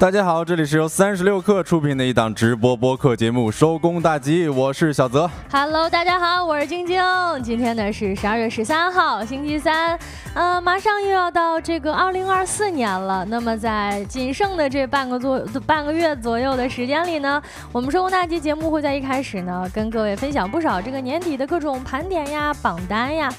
大家好，这里是由三十六克出品的一档直播播客节目《收工大吉》，我是小泽。Hello，大家好，我是晶晶。今天呢是十二月十三号，星期三，呃，马上又要到这个二零二四年了。那么在仅剩的这半个左半个月左右的时间里呢，我们收工大吉节目会在一开始呢跟各位分享不少这个年底的各种盘点呀、榜单呀。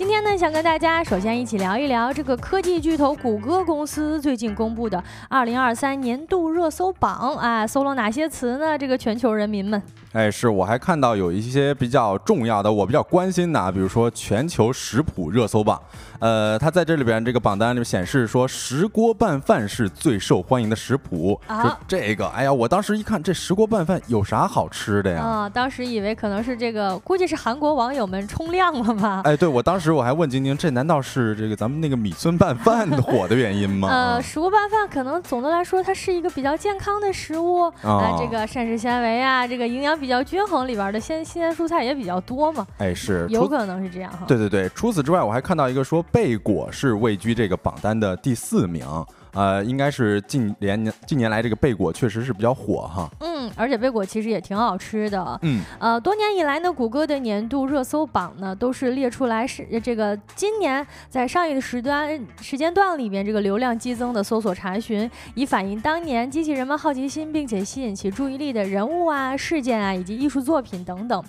今天呢，想跟大家首先一起聊一聊这个科技巨头谷歌公司最近公布的二零二三年度热搜榜啊，搜了哪些词呢？这个全球人民们。哎，是，我还看到有一些比较重要的，我比较关心的，比如说全球食谱热搜榜，呃，它在这里边这个榜单里面显示说，石锅拌饭是最受欢迎的食谱。啊，这个，哎呀，我当时一看，这石锅拌饭有啥好吃的呀？啊，当时以为可能是这个，估计是韩国网友们冲量了吧？哎，对，我当时我还问晶晶，这难道是这个咱们那个米村拌饭火的原因吗？呃，石锅拌饭可能总的来说，它是一个比较健康的食物啊，这个膳食纤维啊，这个营养。比较均衡，里边的鲜新鲜蔬菜也比较多嘛。哎，是，有可能是这样哈。对对对，除此之外，我还看到一个说贝果是位居这个榜单的第四名。呃，应该是近年近年来这个贝果确实是比较火哈。嗯，而且贝果其实也挺好吃的。嗯，呃，多年以来呢，谷歌的年度热搜榜呢都是列出来是这个今年在上一个时段时间段里边这个流量激增的搜索查询，以反映当年激起人们好奇心并且吸引其注意力的人物啊、事件啊以及艺术作品等等。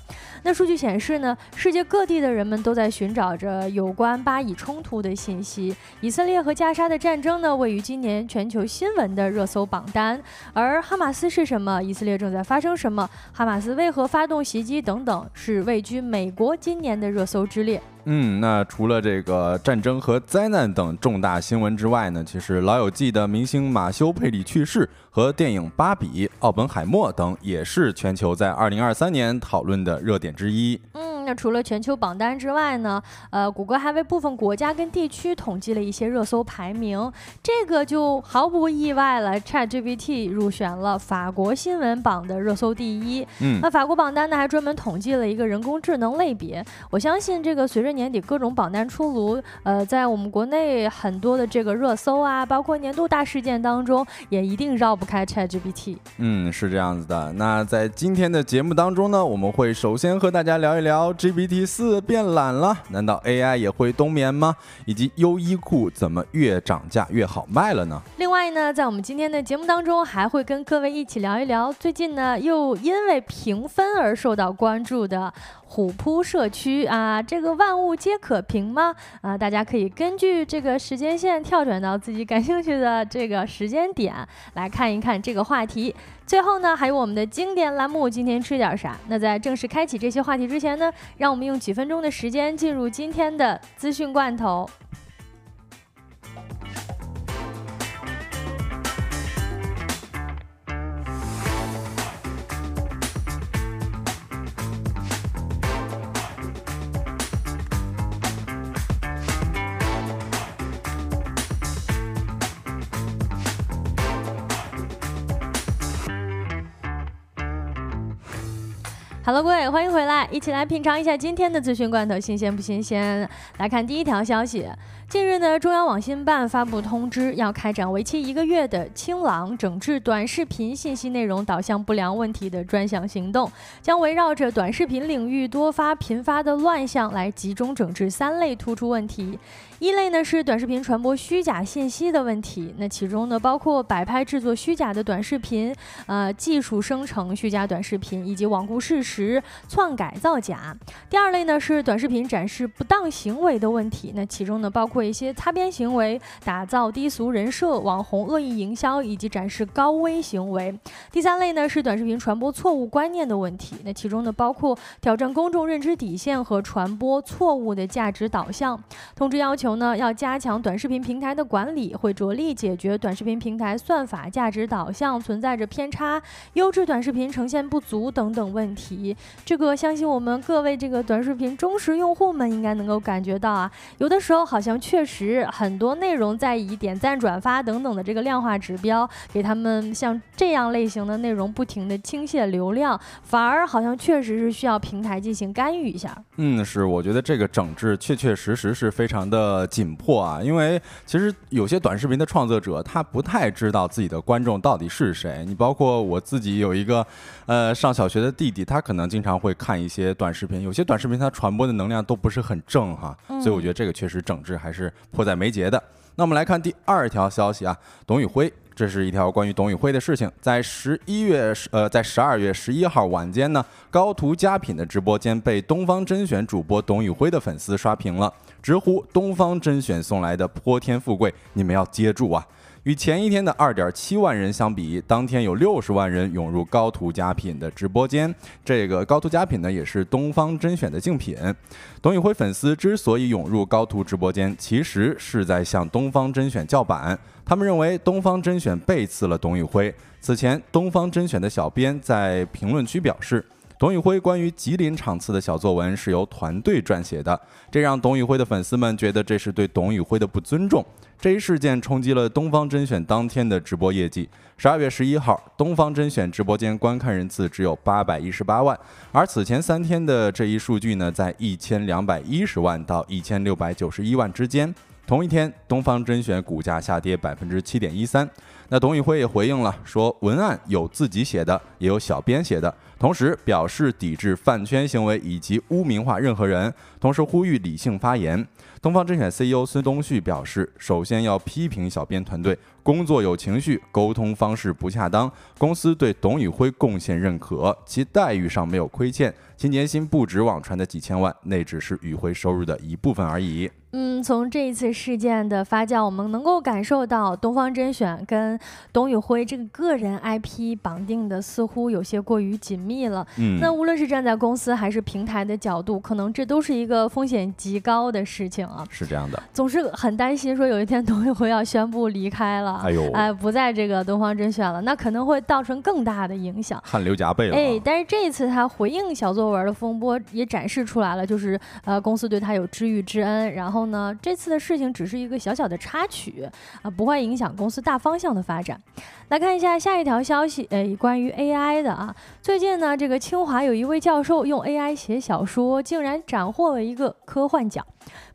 那数据显示呢，世界各地的人们都在寻找着有关巴以冲突的信息。以色列和加沙的战争呢，位于。今年全球新闻的热搜榜单，而哈马斯是什么？以色列正在发生什么？哈马斯为何发动袭击？等等，是位居美国今年的热搜之列。嗯，那除了这个战争和灾难等重大新闻之外呢？其实《老友记》的明星马修·佩里去世和电影《芭比》《奥本海默》等，也是全球在二零二三年讨论的热点之一。嗯。那除了全球榜单之外呢？呃，谷歌还为部分国家跟地区统计了一些热搜排名，这个就毫不意外了。ChatGPT 入选了法国新闻榜的热搜第一。嗯，那法国榜单呢还专门统计了一个人工智能类别。我相信这个随着年底各种榜单出炉，呃，在我们国内很多的这个热搜啊，包括年度大事件当中，也一定绕不开 ChatGPT。嗯，是这样子的。那在今天的节目当中呢，我们会首先和大家聊一聊。GPT 四变懒了，难道 AI 也会冬眠吗？以及优衣库怎么越涨价越好卖了呢？另外呢，在我们今天的节目当中，还会跟各位一起聊一聊最近呢又因为评分而受到关注的虎扑社区啊，这个万物皆可评吗？啊，大家可以根据这个时间线跳转到自己感兴趣的这个时间点来看一看这个话题。最后呢，还有我们的经典栏目，今天吃点啥？那在正式开启这些话题之前呢，让我们用几分钟的时间进入今天的资讯罐头。Hello，各位，欢迎回来，一起来品尝一下今天的资讯罐头，新鲜不新鲜？来看第一条消息。近日呢，中央网信办发布通知，要开展为期一个月的“清朗”整治短视频信息内容导向不良问题的专项行动，将围绕着短视频领域多发频发的乱象来集中整治三类突出问题。一类呢是短视频传播虚假信息的问题，那其中呢包括摆拍制作虚假的短视频，呃，技术生成虚假短视频，以及罔顾事实、篡改造假。第二类呢是短视频展示不当行为的问题，那其中呢包括。一些擦边行为、打造低俗人设、网红恶意营销以及展示高危行为。第三类呢是短视频传播错误观念的问题，那其中呢包括挑战公众认知底线和传播错误的价值导向。通知要求呢要加强短视频平台的管理，会着力解决短视频平台算法价值导向存在着偏差、优质短视频呈现不足等等问题。这个相信我们各位这个短视频忠实用户们应该能够感觉到啊，有的时候好像。确实，很多内容在以点赞、转发等等的这个量化指标，给他们像这样类型的内容不停的倾泻流量，反而好像确实是需要平台进行干预一下。嗯，是，我觉得这个整治确确实实是非常的的紧迫啊，因为其实有些短视频的创作者他不太知道自己的观众到底是谁。你包括我自己有一个呃上小学的弟弟，他可能经常会看一些短视频，有些短视频它传播的能量都不是很正哈，所以我觉得这个确实整治还是迫在眉睫的。那我们来看第二条消息啊，董宇辉。这是一条关于董宇辉的事情，在十一月呃，在十二月十一号晚间呢，高途佳品的直播间被东方甄选主播董宇辉的粉丝刷屏了，直呼东方甄选送来的泼天富贵，你们要接住啊！与前一天的二点七万人相比，当天有六十万人涌入高途佳品的直播间。这个高途佳品呢，也是东方甄选的竞品。董宇辉粉丝之所以涌入高途直播间，其实是在向东方甄选叫板。他们认为东方甄选背刺了董宇辉。此前，东方甄选的小编在评论区表示，董宇辉关于吉林场次的小作文是由团队撰写的，这让董宇辉的粉丝们觉得这是对董宇辉的不尊重。这一事件冲击了东方甄选当天的直播业绩。十二月十一号，东方甄选直播间观看人次只有八百一十八万，而此前三天的这一数据呢，在一千两百一十万到一千六百九十一万之间。同一天，东方甄选股价下跌百分之七点一三。那董宇辉也回应了，说文案有自己写的，也有小编写的，同时表示抵制饭圈行为以及污名化任何人，同时呼吁理性发言。东方甄选 CEO 孙东旭表示，首先要批评小编团队工作有情绪，沟通方式不恰当。公司对董宇辉贡献认可，其待遇上没有亏欠，其年薪不止网传的几千万，那只是宇辉收入的一部分而已。嗯，从这一次事件的发酵，我们能够感受到东方甄选跟董宇辉这个个人 IP 绑定的似乎有些过于紧密了。嗯，那无论是站在公司还是平台的角度，可能这都是一个风险极高的事情啊。是这样的，总是很担心说有一天董宇辉要宣布离开了，哎呦，哎，不在这个东方甄选了，那可能会造成更大的影响，汗流浃背了。哎，但是这一次他回应小作文的风波也展示出来了，就是呃，公司对他有知遇之恩，然后。后呢？这次的事情只是一个小小的插曲啊，不会影响公司大方向的发展。来看一下下一条消息，诶，关于 AI 的啊。最近呢，这个清华有一位教授用 AI 写小说，竟然斩获了一个科幻奖。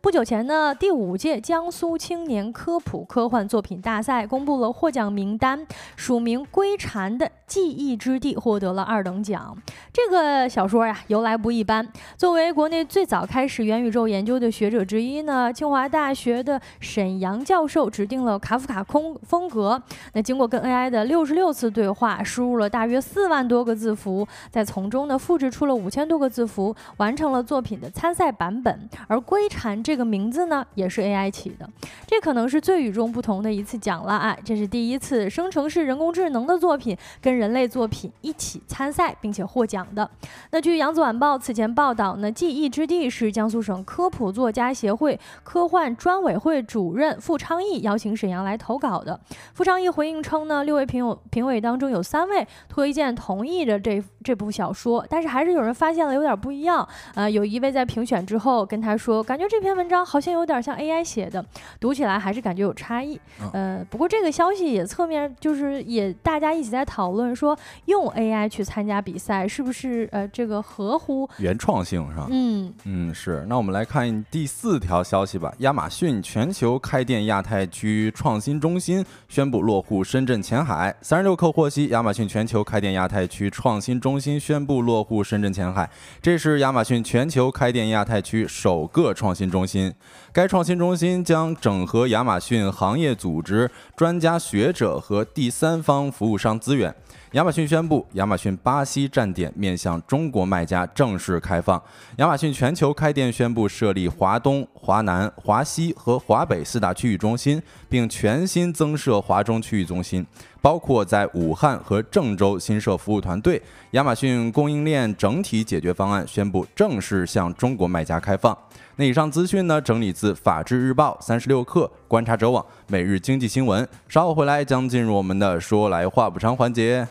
不久前呢，第五届江苏青年科普科幻作品大赛公布了获奖名单，署名《归蝉的记忆之地》获得了二等奖。这个小说呀，由来不一般。作为国内最早开始元宇宙研究的学者之一呢，清华大学的沈阳教授指定了卡夫卡空风格。那经过跟 AI 的六十六次对话，输入了大约四万多个字符，再从中呢复制出了五千多个字符，完成了作品的参赛版本。而《归蝉》这这个名字呢，也是 AI 起的，这可能是最与众不同的一次奖了啊！这是第一次生成式人工智能的作品跟人类作品一起参赛并且获奖的。那据扬子晚报此前报道呢，记忆之地是江苏省科普作家协会科幻专委会主任傅昌义邀请沈阳来投稿的。傅昌义回应称呢，六位评委评委当中有三位推荐同意的这这部小说，但是还是有人发现了有点不一样。呃，有一位在评选之后跟他说，感觉这篇文。文章好像有点像 AI 写的，读起来还是感觉有差异。呃，不过这个消息也侧面就是也大家一起在讨论说，用 AI 去参加比赛是不是呃这个合乎原创性是吧？嗯嗯是。那我们来看第四条消息吧。亚马逊全球开店亚太区创新中心宣布落户深圳前海。海三十六氪获悉，亚马逊全球开店亚太区创新中心宣布落户深圳前海，这是亚马逊全球开店亚太区首个创新中心。该创新中心将整合亚马逊行业组织、专家学者和第三方服务商资源。亚马逊宣布，亚马逊巴西站点面向中国卖家正式开放。亚马逊全球开店宣布设立华东、华南、华西和华北四大区域中心，并全新增设华中区域中心，包括在武汉和郑州新设服务团队。亚马逊供应链整体解决方案宣布正式向中国卖家开放。那以上资讯呢，整理自法制日报、三十六氪、观察者网、每日经济新闻。稍后回来将进入我们的说来话不长环节。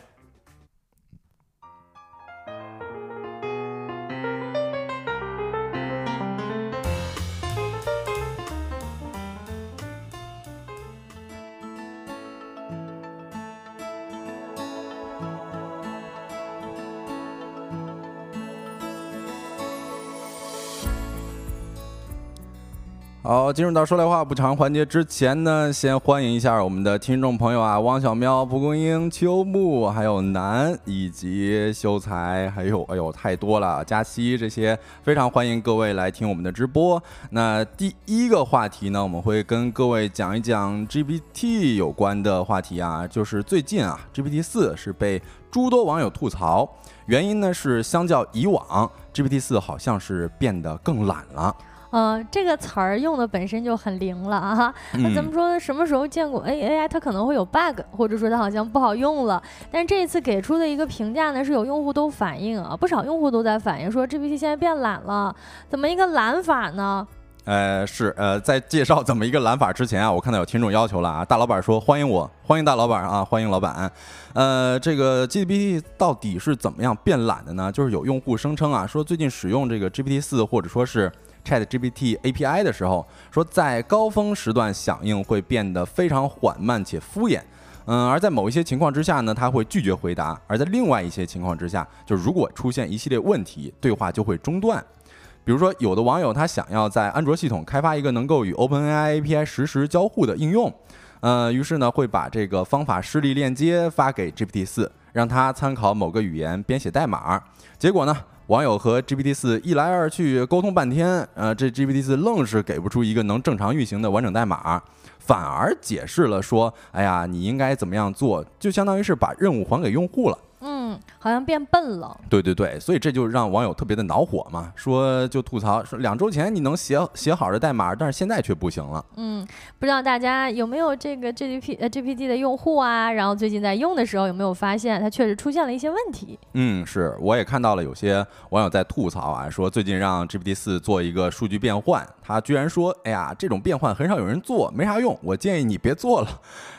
好，进入到说来话不长环节之前呢，先欢迎一下我们的听众朋友啊，汪小喵、蒲公英、秋木，还有南以及秀才，还有哎呦太多了，佳期这些，非常欢迎各位来听我们的直播。那第一个话题呢，我们会跟各位讲一讲 GPT 有关的话题啊，就是最近啊，GPT 四是被诸多网友吐槽，原因呢是相较以往，GPT 四好像是变得更懒了。呃，这个词儿用的本身就很灵了啊！那咱们说什么时候见过 A A I 它可能会有 bug，或者说它好像不好用了？但是这一次给出的一个评价呢，是有用户都反映啊，不少用户都在反映说 GPT 现在变懒了，怎么一个懒法呢？呃，是呃，在介绍怎么一个懒法之前啊，我看到有听众要求了啊，大老板说欢迎我，欢迎大老板啊，欢迎老板。呃，这个 GPT 到底是怎么样变懒的呢？就是有用户声称啊，说最近使用这个 GPT 四或者说是 Chat GPT API 的时候，说在高峰时段响应会变得非常缓慢且敷衍，嗯，而在某一些情况之下呢，他会拒绝回答；而在另外一些情况之下，就如果出现一系列问题，对话就会中断。比如说，有的网友他想要在安卓系统开发一个能够与 OpenAI API 实时交互的应用，呃，于是呢会把这个方法示例链接发给 GPT 四，让它参考某个语言编写代码。结果呢？网友和 GPT 四一来二去沟通半天，呃，这 GPT 四愣是给不出一个能正常运行的完整代码，反而解释了说：“哎呀，你应该怎么样做？”就相当于是把任务还给用户了。嗯，好像变笨了。对对对，所以这就让网友特别的恼火嘛，说就吐槽说两周前你能写写好的代码，但是现在却不行了。嗯，不知道大家有没有这个 GPT 呃 GPT 的用户啊？然后最近在用的时候有没有发现它确实出现了一些问题？嗯，是，我也看到了有些网友在吐槽啊，说最近让 GPT 四做一个数据变换，他居然说，哎呀，这种变换很少有人做，没啥用，我建议你别做了。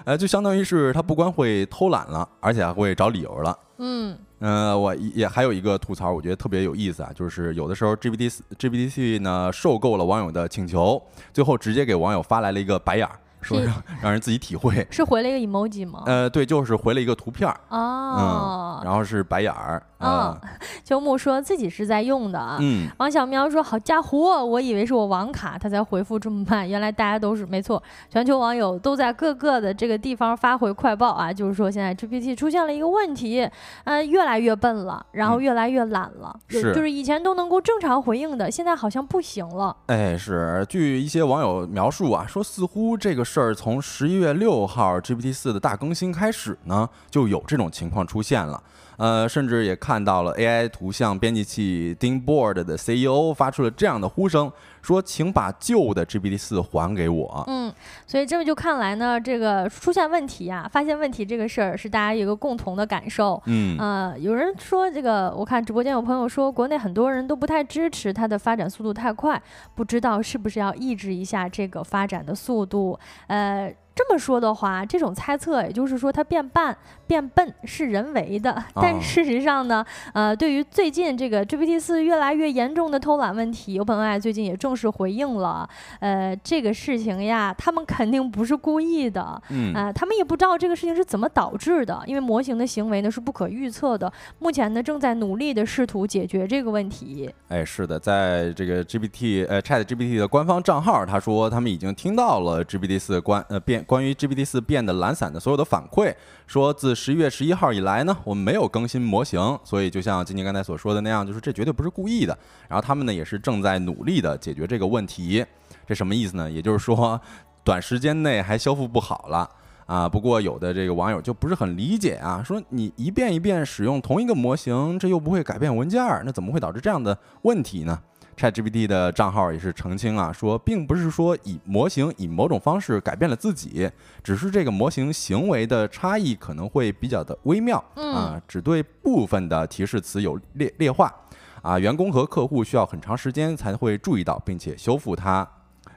呃，就相当于是他不光会偷懒了，而且还会找理由了。嗯，呃，我也还有一个吐槽，我觉得特别有意思啊，就是有的时候 GPT GPT 四呢受够了网友的请求，最后直接给网友发来了一个白眼儿。说让让人自己体会，是回了一个 emoji 吗？呃，对，就是回了一个图片儿哦，嗯，然后是白眼儿啊。秋木说自己是在用的，嗯。王小喵说：“好家伙，我以为是我网卡，他才回复这么慢，原来大家都是没错。”全球网友都在各个的这个地方发回快报啊，就是说现在 GPT 出现了一个问题，呃，越来越笨了，然后越来越懒了，是，就是以前都能够正常回应的，现在好像不行了。哎，是，据一些网友描述啊，说似乎这个。事儿从十一月六号 GPT 四的大更新开始呢，就有这种情况出现了。呃，甚至也看到了 AI 图像编辑器 DingBoard 的 CEO 发出了这样的呼声，说：“请把旧的 GPT 四还给我。”嗯，所以这么就看来呢，这个出现问题呀，发现问题这个事儿是大家一个共同的感受。嗯，呃，有人说这个，我看直播间有朋友说，国内很多人都不太支持它的发展速度太快，不知道是不是要抑制一下这个发展的速度？呃。这么说的话，这种猜测也就是说它变笨变笨是人为的，但事实上呢，呃，对于最近这个 GPT 四越来越严重的偷懒问题，OpenAI 最近也正式回应了，呃，这个事情呀，他们肯定不是故意的，嗯，啊，他们也不知道这个事情是怎么导致的，因为模型的行为呢是不可预测的，目前呢正在努力的试图解决这个问题。哎，是的，在这个 GPT 呃 Chat GPT 的官方账号，他说他们已经听到了 GPT 四关呃变。关于 GPT 四变得懒散的所有的反馈，说自十一月十一号以来呢，我们没有更新模型，所以就像晶晶刚才所说的那样，就是这绝对不是故意的。然后他们呢也是正在努力的解决这个问题，这什么意思呢？也就是说，短时间内还修复不好了啊。不过有的这个网友就不是很理解啊，说你一遍一遍使用同一个模型，这又不会改变文件，那怎么会导致这样的问题呢？ChatGPT 的账号也是澄清啊，说并不是说以模型以某种方式改变了自己，只是这个模型行为的差异可能会比较的微妙啊，只对部分的提示词有劣劣化啊，员工和客户需要很长时间才会注意到并且修复它。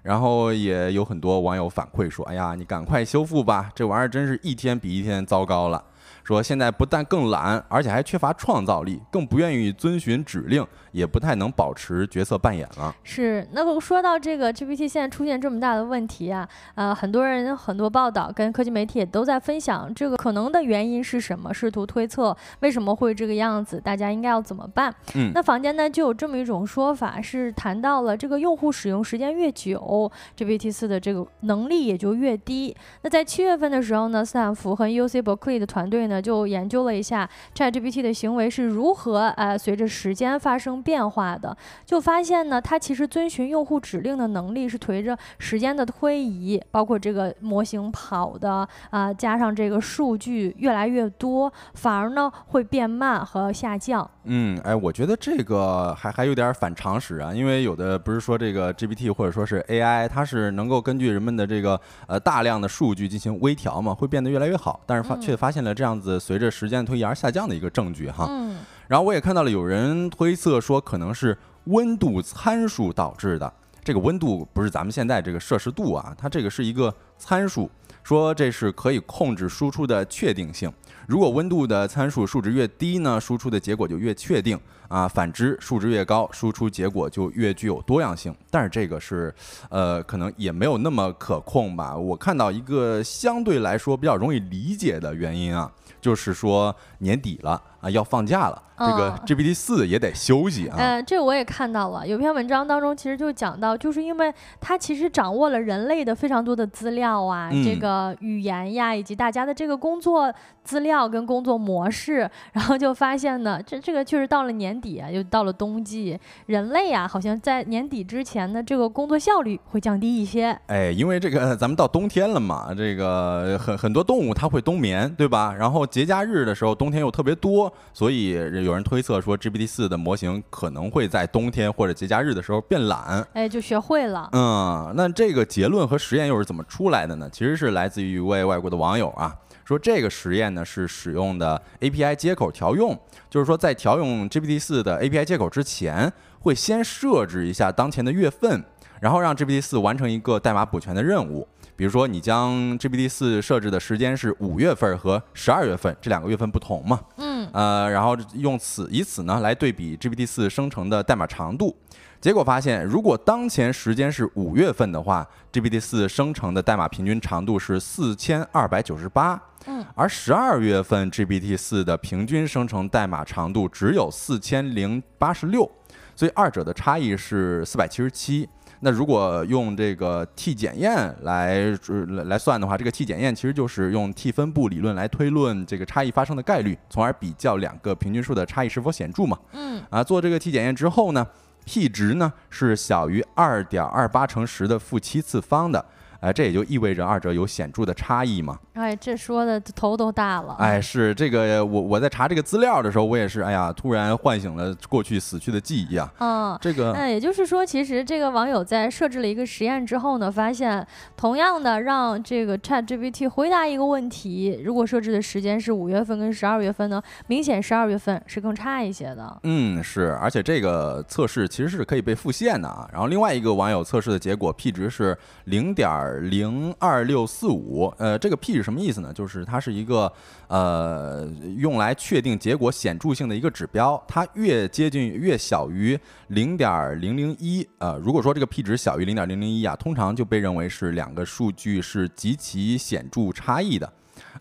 然后也有很多网友反馈说，哎呀，你赶快修复吧，这玩意儿真是一天比一天糟糕了。说现在不但更懒，而且还缺乏创造力，更不愿意遵循指令，也不太能保持角色扮演了。是，那么说到这个 GPT 现在出现这么大的问题啊，呃，很多人很多报道跟科技媒体也都在分享这个可能的原因是什么，试图推测为什么会这个样子，大家应该要怎么办？嗯，那坊间呢就有这么一种说法，是谈到了这个用户使用时间越久，GPT 四的这个能力也就越低。那在七月份的时候呢，斯坦福和 UC Berkeley 的团队呢就研究了一下 ChatGPT 的行为是如何呃随着时间发生变化的，就发现呢，它其实遵循用户指令的能力是随着时间的推移，包括这个模型跑的啊，加上这个数据越来越多，反而呢会变慢和下降。嗯，哎，我觉得这个还还有点反常识啊，因为有的不是说这个 GPT 或者说是 AI，它是能够根据人们的这个呃大量的数据进行微调嘛，会变得越来越好，但是发却发现了这样子随着时间推移而下降的一个证据哈。嗯。然后我也看到了有人推测说可能是温度参数导致的，这个温度不是咱们现在这个摄氏度啊，它这个是一个参数，说这是可以控制输出的确定性。如果温度的参数数值越低呢，输出的结果就越确定啊；反之，数值越高，输出结果就越具有多样性。但是这个是，呃，可能也没有那么可控吧。我看到一个相对来说比较容易理解的原因啊，就是说年底了啊，要放假了。这个 GPT 四也得休息啊。嗯，这我也看到了，有篇文章当中其实就讲到，就是因为它其实掌握了人类的非常多的资料啊，这个语言呀，以及大家的这个工作资料跟工作模式，然后就发现呢，这这个确实到了年底啊，又到了冬季，人类啊，好像在年底之前的，这个工作效率会降低一些。哎，因为这个咱们到冬天了嘛，这个很很多动物它会冬眠，对吧？然后节假日的时候，冬天又特别多，所以有人推测说，GPT 四的模型可能会在冬天或者节假日的时候变懒，哎，就学会了。嗯，那这个结论和实验又是怎么出来的呢？其实是来自于一位外国的网友啊，说这个实验呢是使用的 API 接口调用，就是说在调用 GPT 四的 API 接口之前，会先设置一下当前的月份，然后让 GPT 四完成一个代码补全的任务。比如说，你将 GPT 四设置的时间是五月份和十二月份这两个月份不同嘛？嗯，呃，然后用此以此呢来对比 GPT 四生成的代码长度，结果发现，如果当前时间是五月份的话，GPT 四生成的代码平均长度是四千二百九十八，嗯，而十二月份 GPT 四的平均生成代码长度只有四千零八十六，所以二者的差异是四百七十七。那如果用这个 T 检验来来算的话，这个 T 检验其实就是用 T 分布理论来推论这个差异发生的概率，从而比较两个平均数的差异是否显著嘛。嗯。啊，做这个 T 检验之后呢，P 值呢是小于二点二八乘十的负七次方的。哎，这也就意味着二者有显著的差异嘛。哎，这说的头都大了。哎，是这个，我我在查这个资料的时候，我也是，哎呀，突然唤醒了过去死去的记忆啊。嗯，这个，那也就是说，其实这个网友在设置了一个实验之后呢，发现同样的让这个 Chat GPT 回答一个问题，如果设置的时间是五月份跟十二月份呢，明显十二月份是更差一些的。嗯，是，而且这个测试其实是可以被复现的啊。然后另外一个网友测试的结果，P 值是零点。零二六四五，呃，这个 P 是什么意思呢？就是它是一个呃用来确定结果显著性的一个指标，它越接近越小于零点零零一，呃，如果说这个 P 值小于零点零零一啊，通常就被认为是两个数据是极其显著差异的。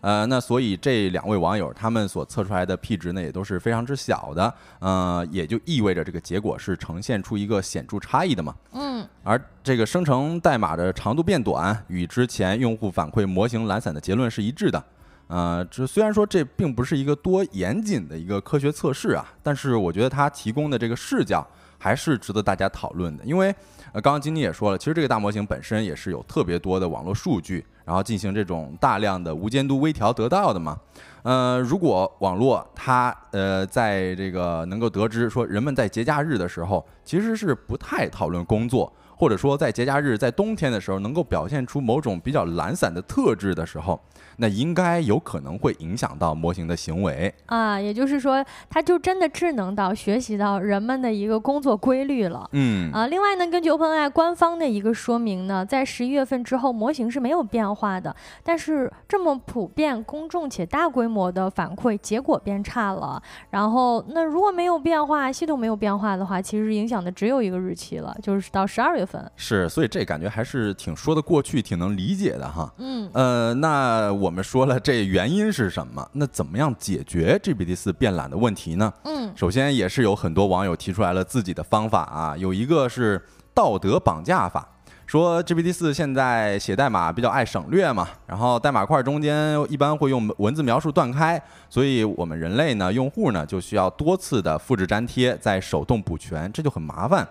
呃，那所以这两位网友他们所测出来的 P 值呢，也都是非常之小的，呃，也就意味着这个结果是呈现出一个显著差异的嘛。嗯。而这个生成代码的长度变短，与之前用户反馈模型懒散的结论是一致的。呃，这虽然说这并不是一个多严谨的一个科学测试啊，但是我觉得它提供的这个视角还是值得大家讨论的，因为呃，刚刚金妮也说了，其实这个大模型本身也是有特别多的网络数据。然后进行这种大量的无监督微调得到的嘛，呃，如果网络它呃在这个能够得知说人们在节假日的时候其实是不太讨论工作，或者说在节假日在冬天的时候能够表现出某种比较懒散的特质的时候。那应该有可能会影响到模型的行为啊，也就是说，它就真的智能到学习到人们的一个工作规律了。嗯啊，另外呢，根据 OpenAI 官方的一个说明呢，在十一月份之后，模型是没有变化的。但是这么普遍、公众且大规模的反馈，结果变差了。然后，那如果没有变化，系统没有变化的话，其实影响的只有一个日期了，就是到十二月份。是，所以这感觉还是挺说得过去，挺能理解的哈。嗯呃，那我。我们说了这原因是什么？那怎么样解决 GPT 四变懒的问题呢？嗯，首先也是有很多网友提出来了自己的方法啊，有一个是道德绑架法，说 GPT 四现在写代码比较爱省略嘛，然后代码块中间一般会用文字描述断开，所以我们人类呢，用户呢就需要多次的复制粘贴，再手动补全，这就很麻烦。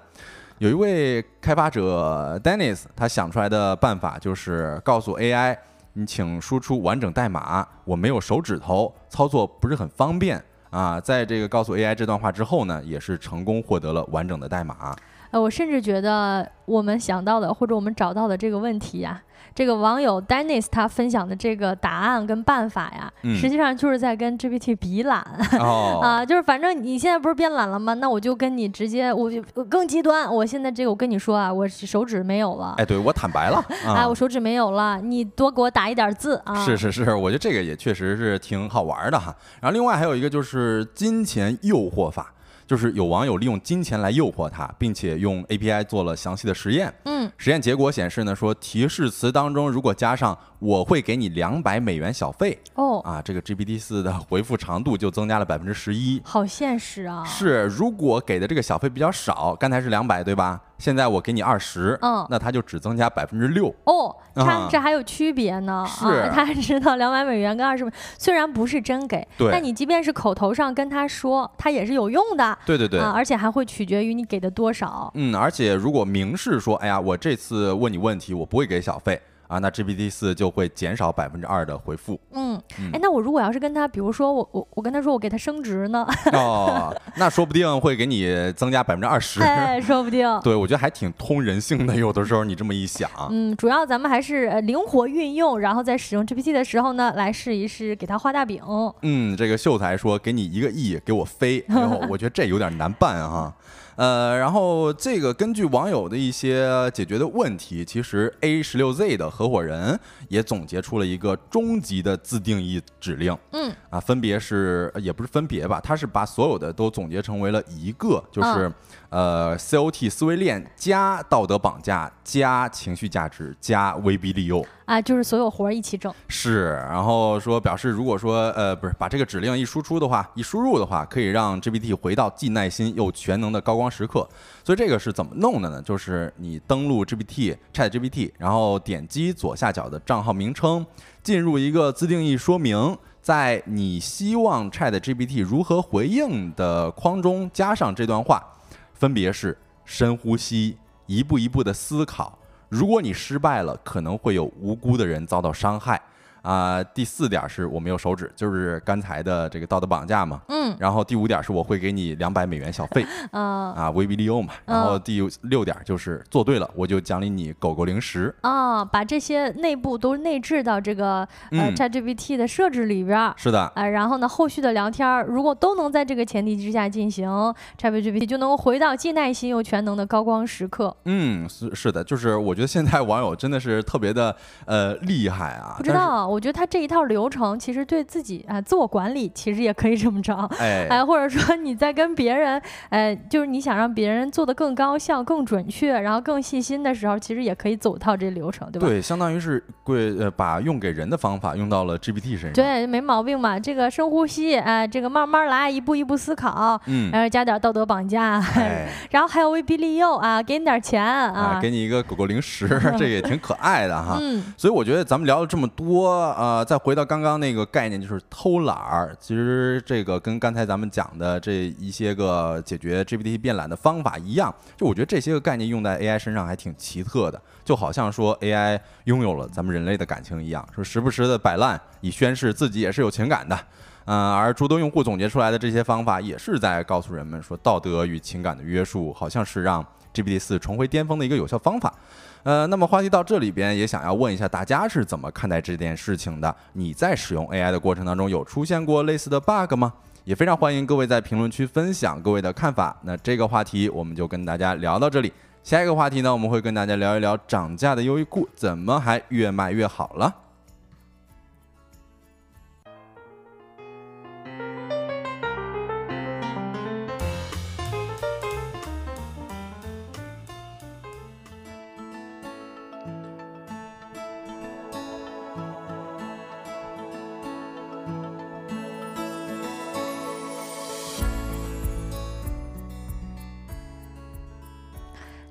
有一位开发者 Dennis，他想出来的办法就是告诉 AI。你请输出完整代码，我没有手指头，操作不是很方便啊。在这个告诉 AI 这段话之后呢，也是成功获得了完整的代码。呃，我甚至觉得我们想到的或者我们找到的这个问题呀。这个网友 Dennis 他分享的这个答案跟办法呀，实际上就是在跟 GPT 比懒 啊，就是反正你现在不是变懒了吗？那我就跟你直接，我更极端，我现在这个我跟你说啊，我手指没有了，哎，对我坦白了，哎，我手指没有了，你多给我打一点字啊。是是是，我觉得这个也确实是挺好玩的哈。然后另外还有一个就是金钱诱惑法。就是有网友利用金钱来诱惑他，并且用 API 做了详细的实验。嗯，实验结果显示呢，说提示词当中如果加上“我会给你两百美元小费”，哦，啊，这个 GPT 四的回复长度就增加了百分之十一。好现实啊！是，如果给的这个小费比较少，刚才是两百对吧？现在我给你二十，嗯，那它就只增加百分之六。哦，它这还有区别呢。是，他知道两百美元跟二十美，虽然不是真给，对，但你即便是口头上跟他说，他也是有用的。对对对，而且还会取决于你给的多少。嗯，而且如果明示说，哎呀，我这次问你问题，我不会给小费。啊，那 GPT 四就会减少百分之二的回复。嗯，哎，那我如果要是跟他，比如说我我我跟他说我给他升职呢？哦，那说不定会给你增加百分之二十。哎，说不定。对，我觉得还挺通人性的。有的时候你这么一想，嗯，主要咱们还是灵活运用，然后在使用 GPT 的时候呢，来试一试给他画大饼。嗯，这个秀才说给你一个亿给我飞，我觉得这有点难办哈。呃，然后这个根据网友的一些解决的问题，其实 A 十六 Z 的合伙人也总结出了一个终极的自定义指令。嗯，啊，分别是也不是分别吧，他是把所有的都总结成为了一个，就是呃 COT 思维链加道德绑架加情绪价值加威逼利诱。啊，就是所有活儿一起整。是，然后说表示，如果说呃不是把这个指令一输出的话，一输入的话，可以让 GPT 回到既耐心又全能的高光时刻。所以这个是怎么弄的呢？就是你登录 GPT Chat GPT，然后点击左下角的账号名称，进入一个自定义说明，在你希望 Chat GPT 如何回应的框中加上这段话，分别是深呼吸，一步一步的思考。如果你失败了，可能会有无辜的人遭到伤害。啊，第四点是我没有手指，就是刚才的这个道德绑架嘛。嗯。然后第五点是我会给你两百美元小费。啊。啊，威逼利诱嘛。然后第六点就是做对了，我就奖励你狗狗零食。啊，把这些内部都内置到这个呃 ChatGPT 的设置里边。是的。啊，然后呢，后续的聊天如果都能在这个前提之下进行，ChatGPT 就能够回到既耐心又全能的高光时刻。嗯，是是的，就是我觉得现在网友真的是特别的呃厉害啊。不知道。我觉得他这一套流程其实对自己啊自我管理其实也可以这么着，哎，或者说你在跟别人，呃，就是你想让别人做的更高效、更准确，然后更细心的时候，其实也可以走套这流程，对吧？对，相当于是贵呃把用给人的方法用到了 GPT 身上，对，没毛病嘛。这个深呼吸，哎，这个慢慢来，一步一步思考，嗯，然后加点道德绑架，然后还有威逼利诱啊，给你点钱啊，给你一个狗狗零食，这也挺可爱的哈。嗯，所以我觉得咱们聊了这么多。呃，再回到刚刚那个概念，就是偷懒儿。其实这个跟刚才咱们讲的这一些个解决 GPT 变懒的方法一样，就我觉得这些个概念用在 AI 身上还挺奇特的，就好像说 AI 拥有了咱们人类的感情一样，说时不时的摆烂，以宣示自己也是有情感的。嗯，而诸多用户总结出来的这些方法，也是在告诉人们说，道德与情感的约束，好像是让。GPT 四重回巅峰的一个有效方法。呃，那么话题到这里边，也想要问一下大家是怎么看待这件事情的？你在使用 AI 的过程当中有出现过类似的 bug 吗？也非常欢迎各位在评论区分享各位的看法。那这个话题我们就跟大家聊到这里。下一个话题呢，我们会跟大家聊一聊涨价的优衣库怎么还越卖越好了。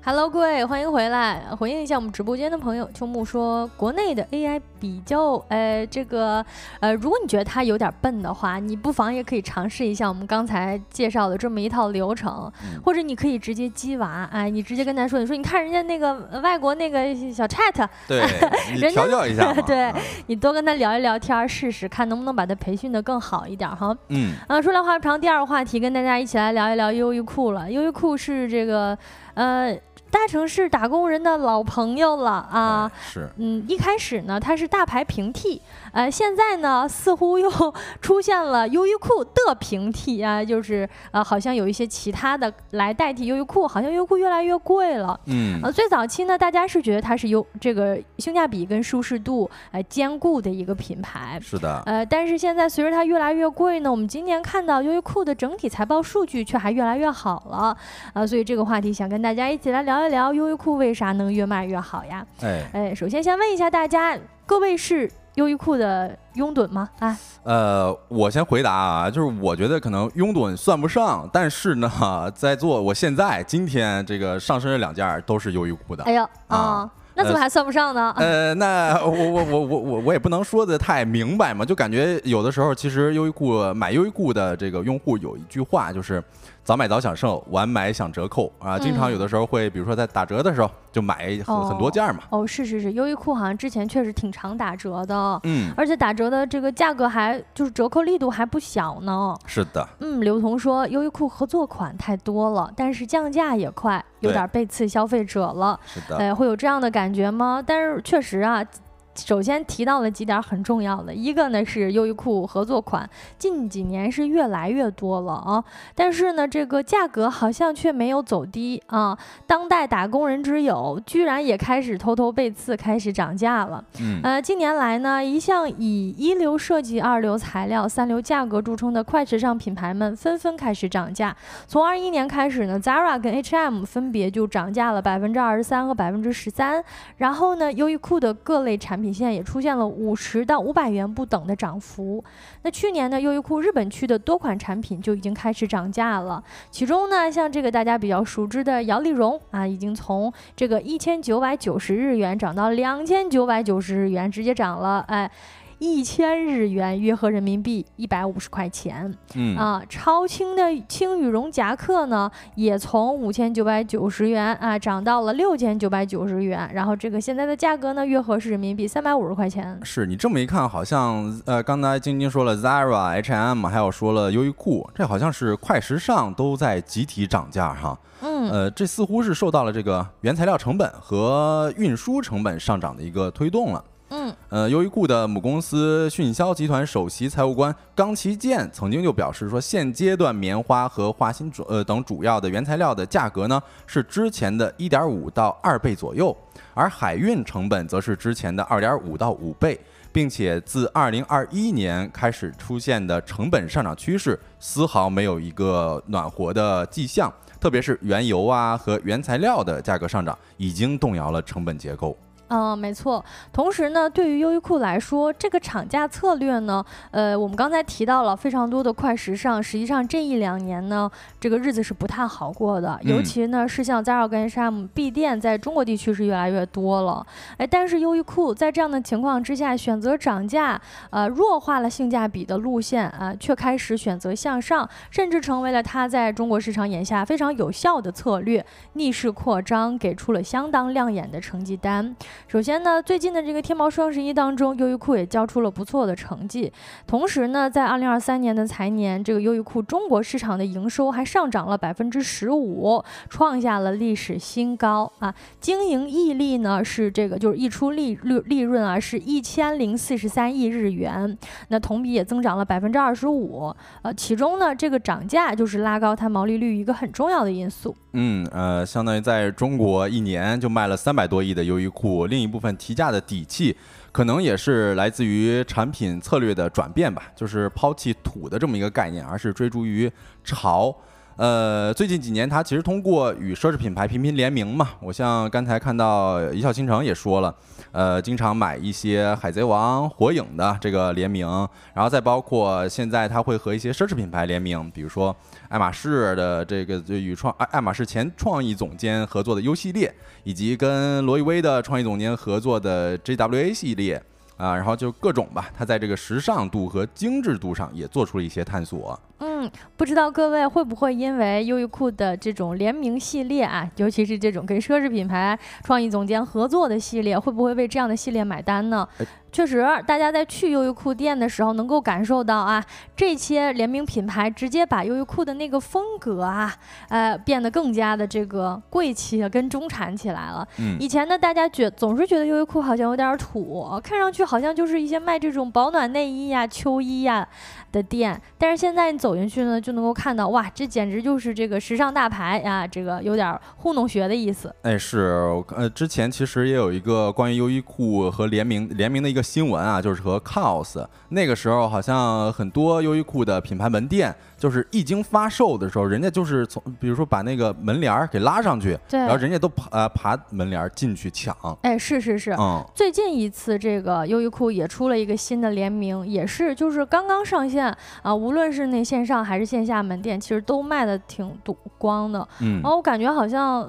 Hello，各位，欢迎回来。回应一下我们直播间的朋友，秋木说，国内的 AI 比较，呃，这个，呃，如果你觉得它有点笨的话，你不妨也可以尝试一下我们刚才介绍的这么一套流程，或者你可以直接激娃，哎，你直接跟他说，你说你看人家那个外国那个小 Chat，对，你调教一下，对你多跟他聊一聊天，试试看能不能把他培训的更好一点哈。嗯，啊，说来话长，第二个话题跟大家一起来聊一聊优衣库了。优衣库是这个，呃。大城市打工人的老朋友了啊，是，嗯，一开始呢，它是大牌平替，呃，现在呢，似乎又出现了优衣库的平替啊，就是呃，好像有一些其他的来代替优衣库，好像优衣库越来越贵了，嗯，呃，最早期呢，大家是觉得它是优这个性价比跟舒适度呃兼顾的一个品牌，是的，呃，但是现在随着它越来越贵呢，我们今年看到优衣库的整体财报数据却还越来越好了，啊，所以这个话题想跟大家一起来聊。聊一聊优衣库为啥能越卖越好呀？哎哎，首先先问一下大家，各位是优衣库的拥趸吗？啊，呃，我先回答啊，就是我觉得可能拥趸算不上，但是呢，在座我现在今天这个上身这两件都是优衣库的。哎呦啊，那怎么还算不上呢？呃，那我我我我我我也不能说的太明白嘛，就感觉有的时候其实优衣库买优衣库的这个用户有一句话就是。早买早享受，晚买享折扣啊！经常有的时候会，比如说在打折的时候就买很很多件嘛。哦，是是是，优衣库好像之前确实挺常打折的，嗯，而且打折的这个价格还就是折扣力度还不小呢。是的，嗯，刘彤说优衣库合作款太多了，但是降价也快，有点背刺消费者了。是的，哎，会有这样的感觉吗？但是确实啊。首先提到了几点很重要的，一个呢是优衣库合作款近几年是越来越多了啊，但是呢这个价格好像却没有走低啊。当代打工人之友居然也开始偷偷背刺，开始涨价了。嗯，呃，近年来呢，一向以一流设计、二流材料、三流价格著称的快时尚品牌们纷纷开始涨价。从二一年开始呢，Zara 跟 H&M 分别就涨价了百分之二十三和百分之十三。然后呢，优衣库的各类产品。现在也出现了五十到五百元不等的涨幅。那去年呢，优衣库日本区的多款产品就已经开始涨价了。其中呢，像这个大家比较熟知的摇粒绒啊，已经从这个一千九百九十日元涨到两千九百九十日元，直接涨了哎。一千日元约合人民币一百五十块钱，嗯啊，超轻的轻羽绒夹克呢，也从五千九百九十元啊涨到了六千九百九十元，然后这个现在的价格呢，约合是人民币三百五十块钱。是你这么一看，好像呃，刚才晶晶说了 Zara、H&M，还有说了优衣库，这好像是快时尚都在集体涨价哈。嗯，呃，这似乎是受到了这个原材料成本和运输成本上涨的一个推动了。嗯，呃，优衣库的母公司迅销集团首席财务官冈崎健曾经就表示说，现阶段棉花和化纤主呃等主要的原材料的价格呢是之前的一点五到二倍左右，而海运成本则是之前的二点五到五倍，并且自二零二一年开始出现的成本上涨趋势丝毫没有一个暖和的迹象，特别是原油啊和原材料的价格上涨已经动摇了成本结构。嗯，没错。同时呢，对于优衣库来说，这个涨价策略呢，呃，我们刚才提到了非常多的快时尚，实际上这一两年呢，这个日子是不太好过的。尤其呢，是像 Zara 跟 H&M 闭店在中国地区是越来越多了。哎，但是优衣库在这样的情况之下，选择涨价，呃，弱化了性价比的路线啊，却开始选择向上，甚至成为了它在中国市场眼下非常有效的策略，逆势扩张，给出了相当亮眼的成绩单。首先呢，最近的这个天猫双十一当中，优衣库也交出了不错的成绩。同时呢，在二零二三年的财年，这个优衣库中国市场的营收还上涨了百分之十五，创下了历史新高啊！经营溢利呢是这个就是溢出利利利润啊，是一千零四十三亿日元，那同比也增长了百分之二十五。呃，其中呢，这个涨价就是拉高它毛利率一个很重要的因素。嗯，呃，相当于在中国一年就卖了三百多亿的优衣库，另一部分提价的底气，可能也是来自于产品策略的转变吧，就是抛弃土的这么一个概念，而是追逐于潮。呃，最近几年，它其实通过与奢侈品牌频频联名嘛，我像刚才看到一笑倾城也说了，呃，经常买一些海贼王、火影的这个联名，然后再包括现在它会和一些奢侈品牌联名，比如说爱马仕的这个就与创爱爱马仕前创意总监合作的 U 系列，以及跟罗意威的创意总监合作的 JWA 系列。啊，然后就各种吧，它在这个时尚度和精致度上也做出了一些探索。嗯，不知道各位会不会因为优衣库的这种联名系列啊，尤其是这种跟奢侈品牌创意总监合作的系列，会不会为这样的系列买单呢？确实，大家在去优衣库店的时候，能够感受到啊，这些联名品牌直接把优衣库的那个风格啊，呃，变得更加的这个贵气跟中产起来了。嗯，以前呢，大家觉总是觉得优衣库好像有点土，看上去好像就是一些卖这种保暖内衣呀、秋衣呀的店。但是现在你走走进去呢，就能够看到，哇，这简直就是这个时尚大牌啊，这个有点糊弄学的意思。哎，是，呃，之前其实也有一个关于优衣库和联名联名的一。个新闻啊，就是和 COS 那个时候，好像很多优衣库的品牌门店。就是一经发售的时候，人家就是从，比如说把那个门帘儿给拉上去，对，然后人家都爬呃爬门帘儿进去抢。哎，是是是，嗯，最近一次这个优衣库也出了一个新的联名，也是就是刚刚上线啊，无论是那线上还是线下门店，其实都卖的挺多光的。嗯，然后我感觉好像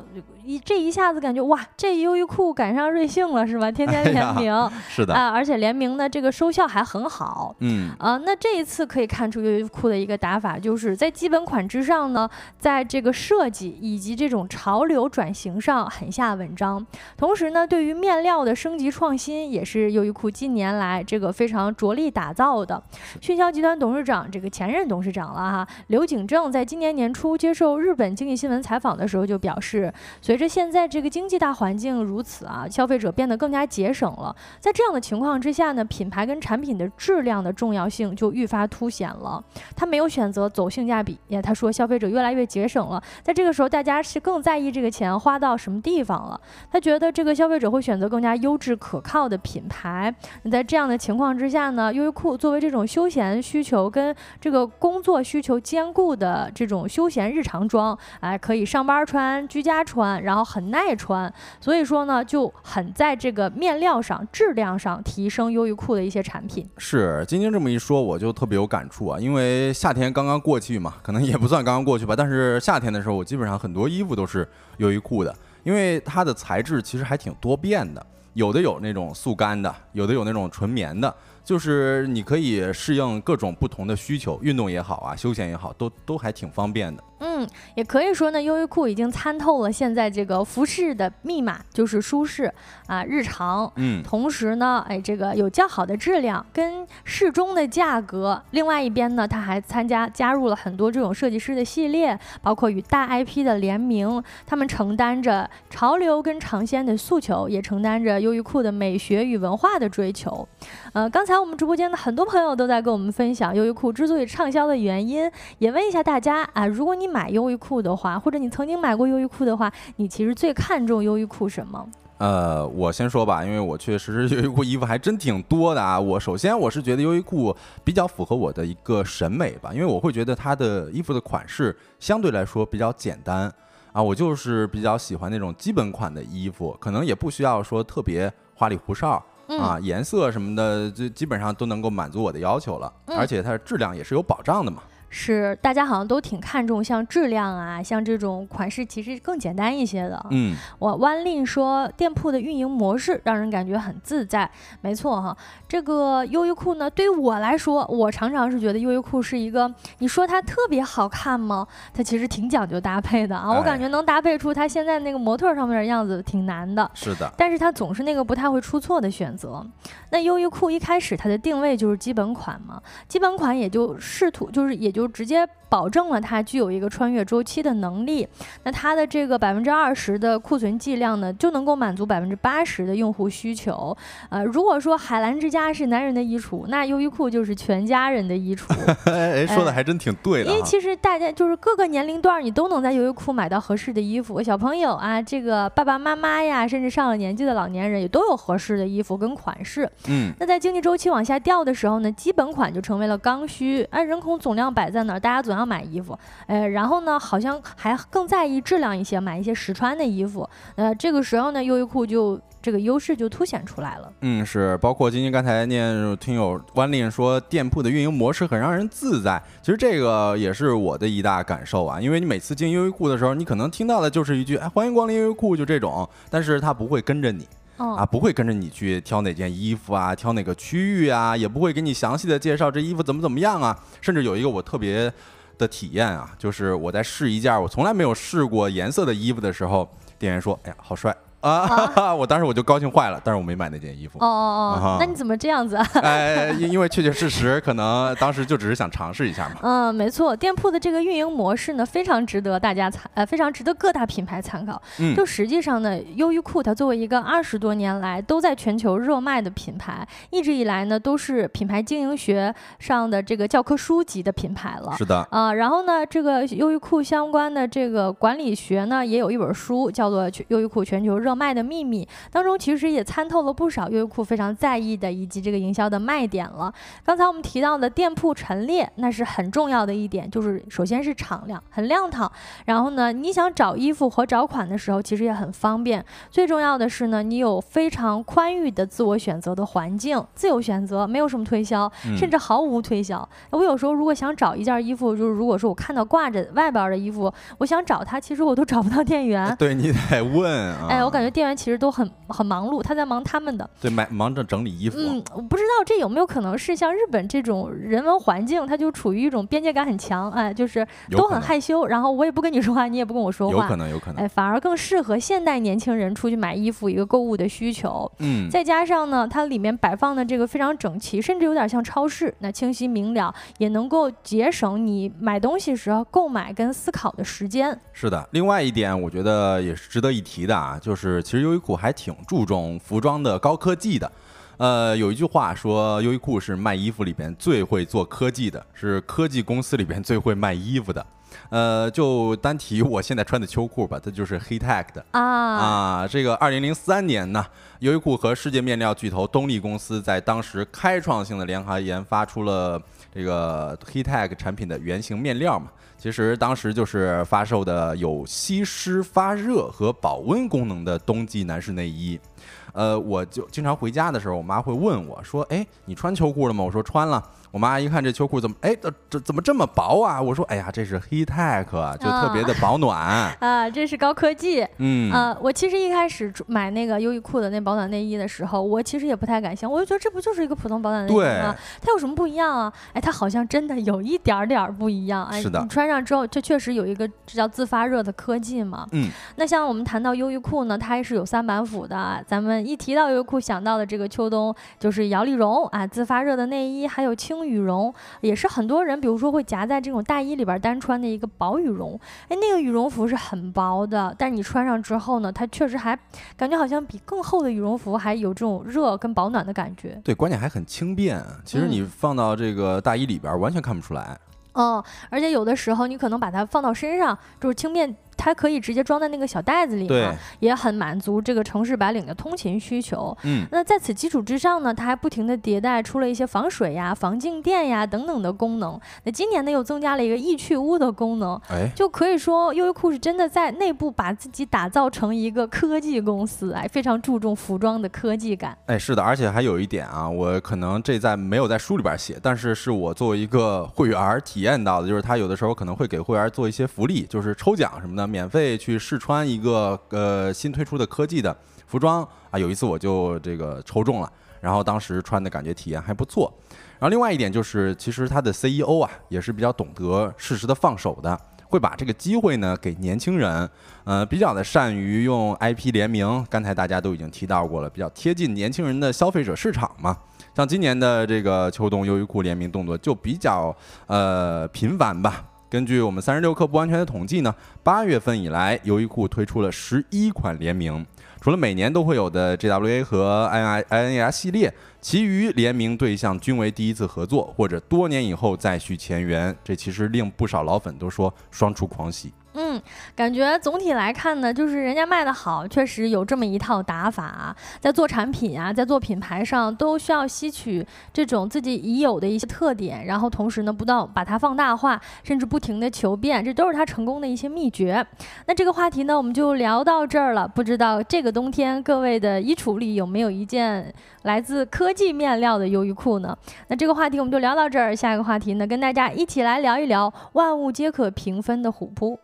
一这一下子感觉哇，这优衣库赶上瑞幸了是吧？天天联名，是的啊，而且联名的这个收效还很好。嗯，啊，那这一次可以看出优衣库的一个打法。就是在基本款之上呢，在这个设计以及这种潮流转型上狠下文章。同时呢，对于面料的升级创新，也是优衣库近年来这个非常着力打造的。迅销集团董事长这个前任董事长了哈，刘景正在今年年初接受日本经济新闻采访的时候就表示，随着现在这个经济大环境如此啊，消费者变得更加节省了。在这样的情况之下呢，品牌跟产品的质量的重要性就愈发凸显了。他没有选择。走性价比，呀，他说消费者越来越节省了，在这个时候，大家是更在意这个钱花到什么地方了。他觉得这个消费者会选择更加优质可靠的品牌。在这样的情况之下呢，优衣库作为这种休闲需求跟这个工作需求兼顾的这种休闲日常装，哎，可以上班穿、居家穿，然后很耐穿，所以说呢，就很在这个面料上、质量上提升优衣库的一些产品。是晶晶这么一说，我就特别有感触啊，因为夏天刚刚。过去嘛，可能也不算刚刚过去吧。但是夏天的时候，我基本上很多衣服都是优衣库的，因为它的材质其实还挺多变的，有的有那种速干的，有的有那种纯棉的，就是你可以适应各种不同的需求，运动也好啊，休闲也好，都都还挺方便的。嗯，也可以说呢，优衣库已经参透了现在这个服饰的密码，就是舒适啊，日常。嗯，同时呢，哎，这个有较好的质量跟适中的价格。另外一边呢，它还参加加入了很多这种设计师的系列，包括与大 IP 的联名。他们承担着潮流跟尝鲜的诉求，也承担着优衣库的美学与文化的追求。呃，刚才我们直播间的很多朋友都在跟我们分享优衣库之所以畅销的原因，也问一下大家啊，如果你买优衣库的话，或者你曾经买过优衣库的话，你其实最看重优衣库什么？呃，我先说吧，因为我确实优衣库衣服还真挺多的啊。我首先我是觉得优衣库比较符合我的一个审美吧，因为我会觉得它的衣服的款式相对来说比较简单啊。我就是比较喜欢那种基本款的衣服，可能也不需要说特别花里胡哨啊，颜色什么的，就基本上都能够满足我的要求了。而且它的质量也是有保障的嘛。是大家好像都挺看重，像质量啊，像这种款式其实更简单一些的。嗯，我弯令说店铺的运营模式让人感觉很自在，没错哈。这个优衣库呢，对于我来说，我常常是觉得优衣库是一个，你说它特别好看吗？它其实挺讲究搭配的啊。我感觉能搭配出它现在那个模特上面的样子挺难的。是的。但是它总是那个不太会出错的选择。那优衣库一开始它的定位就是基本款嘛，基本款也就试图就是也就。就直接保证了它具有一个穿越周期的能力。那它的这个百分之二十的库存剂量呢，就能够满足百分之八十的用户需求。呃，如果说海澜之家是男人的衣橱，那优衣库就是全家人的衣橱。哎，说的还真挺对的。因为其实大家就是各个年龄段，你都能在优衣库买到合适的衣服。小朋友啊，这个爸爸妈妈呀，甚至上了年纪的老年人也都有合适的衣服跟款式。嗯。那在经济周期往下掉的时候呢，基本款就成为了刚需。按，人口总量在哪儿，大家总要买衣服。呃，然后呢，好像还更在意质量一些，买一些实穿的衣服。呃，这个时候呢，优衣库就这个优势就凸显出来了。嗯，是，包括晶晶刚才念听友关令说，店铺的运营模式很让人自在。其实这个也是我的一大感受啊，因为你每次进优衣库的时候，你可能听到的就是一句“哎，欢迎光临优衣库”，就这种，但是他不会跟着你。啊，不会跟着你去挑哪件衣服啊，挑哪个区域啊，也不会给你详细的介绍这衣服怎么怎么样啊。甚至有一个我特别的体验啊，就是我在试一件我从来没有试过颜色的衣服的时候，店员说：“哎呀，好帅。”啊！我当时我就高兴坏了，但是我没买那件衣服。哦哦哦，那你怎么这样子？哎，因因为确确实实，可能当时就只是想尝试一下嘛。嗯，没错，店铺的这个运营模式呢，非常值得大家参，呃，非常值得各大品牌参考。嗯，就实际上呢，优衣库它作为一个二十多年来都在全球热卖的品牌，一直以来呢都是品牌经营学上的这个教科书级的品牌了。是的。啊，然后呢，这个优衣库相关的这个管理学呢，也有一本书叫做《优衣库全球热卖的秘密》。当中其实也参透了不少优衣库非常在意的以及这个营销的卖点了。刚才我们提到的店铺陈列，那是很重要的一点，就是首先是敞亮，很亮堂。然后呢，你想找衣服和找款的时候，其实也很方便。最重要的是呢，你有非常宽裕的自我选择的环境，自由选择，没有什么推销，甚至毫无推销。我有时候如果想找一件衣服，就是如果说我看到挂着外边的衣服，我想找它，其实我都找不到店员。对你得问啊。哎，我感觉店员其实都很。很很忙碌，他在忙他们的，对，忙忙着整理衣服。嗯，我不知道这有没有可能是像日本这种人文环境，它就处于一种边界感很强，哎，就是都很害羞，然后我也不跟你说话，你也不跟我说话，有可能，有可能，哎，反而更适合现代年轻人出去买衣服一个购物的需求。嗯，再加上呢，它里面摆放的这个非常整齐，甚至有点像超市，那清晰明了，也能够节省你买东西时候购买跟思考的时间。是的，另外一点我觉得也是值得一提的啊，就是其实优衣库还挺注重。服装的高科技的，呃，有一句话说，优衣库是卖衣服里边最会做科技的，是科技公司里边最会卖衣服的。呃，就单提我现在穿的秋裤吧，它就是 Heatech 的啊啊。这个二零零三年呢，优衣库和世界面料巨头东丽公司在当时开创性的联合研发出了这个 Heatech 产品的原型面料嘛。其实当时就是发售的有吸湿、发热和保温功能的冬季男士内衣。呃，我就经常回家的时候，我妈会问我说：“哎，你穿秋裤了吗？”我说：“穿了。”我妈一看这秋裤怎么，哎，这这怎么这么薄啊？我说，哎呀，这是 Heatech，就特别的保暖 啊，这是高科技。嗯，啊，我其实一开始买那个优衣库的那保暖内衣的时候，我其实也不太敢想，我就觉得这不就是一个普通保暖内衣吗？它有什么不一样啊？哎，它好像真的有一点点儿不一样。哎，是的，你穿上之后，这确实有一个这叫自发热的科技嘛。嗯，那像我们谈到优衣库呢，它还是有三板斧的。咱们一提到优衣库，想到的这个秋冬就是摇粒绒啊，自发热的内衣，还有轻羽绒。也是很多人，比如说会夹在这种大衣里边单穿的一个薄羽绒，哎，那个羽绒服是很薄的，但是你穿上之后呢，它确实还感觉好像比更厚的羽绒服还有这种热跟保暖的感觉。对，关键还很轻便，其实你放到这个大衣里边完全看不出来。哦，而且有的时候你可能把它放到身上，就是轻便。它可以直接装在那个小袋子里对嘛，也很满足这个城市白领的通勤需求。嗯，那在此基础之上呢，它还不停的迭代出了一些防水呀、防静电呀等等的功能。那今年呢，又增加了一个易去污的功能，哎，就可以说优衣库是真的在内部把自己打造成一个科技公司，哎，非常注重服装的科技感。哎，是的，而且还有一点啊，我可能这在没有在书里边写，但是是我作为一个会员体验到的，就是它有的时候可能会给会员做一些福利，就是抽奖什么的，免费去试穿一个呃新推出的科技的服装啊。有一次我就这个抽中了，然后当时穿的感觉体验还不错。然后另外一点就是，其实他的 CEO 啊也是比较懂得适时的放手的。会把这个机会呢给年轻人，呃，比较的善于用 IP 联名。刚才大家都已经提到过了，比较贴近年轻人的消费者市场嘛。像今年的这个秋冬优衣库联名动作就比较呃频繁吧。根据我们三十六氪不完全的统计呢，八月份以来，优衣库推出了十一款联名，除了每年都会有的 JWA 和 I I N A R 系列，其余联名对象均为第一次合作或者多年以后再续前缘。这其实令不少老粉都说双出狂喜。嗯，感觉总体来看呢，就是人家卖的好，确实有这么一套打法，在做产品啊，在做品牌上，都需要吸取这种自己已有的一些特点，然后同时呢，不断把它放大化，甚至不停的求变，这都是他成功的一些秘诀。那这个话题呢，我们就聊到这儿了。不知道这个冬天各位的衣橱里有没有一件来自科技面料的优衣库呢？那这个话题我们就聊到这儿，下一个话题呢，跟大家一起来聊一聊万物皆可评分的虎扑。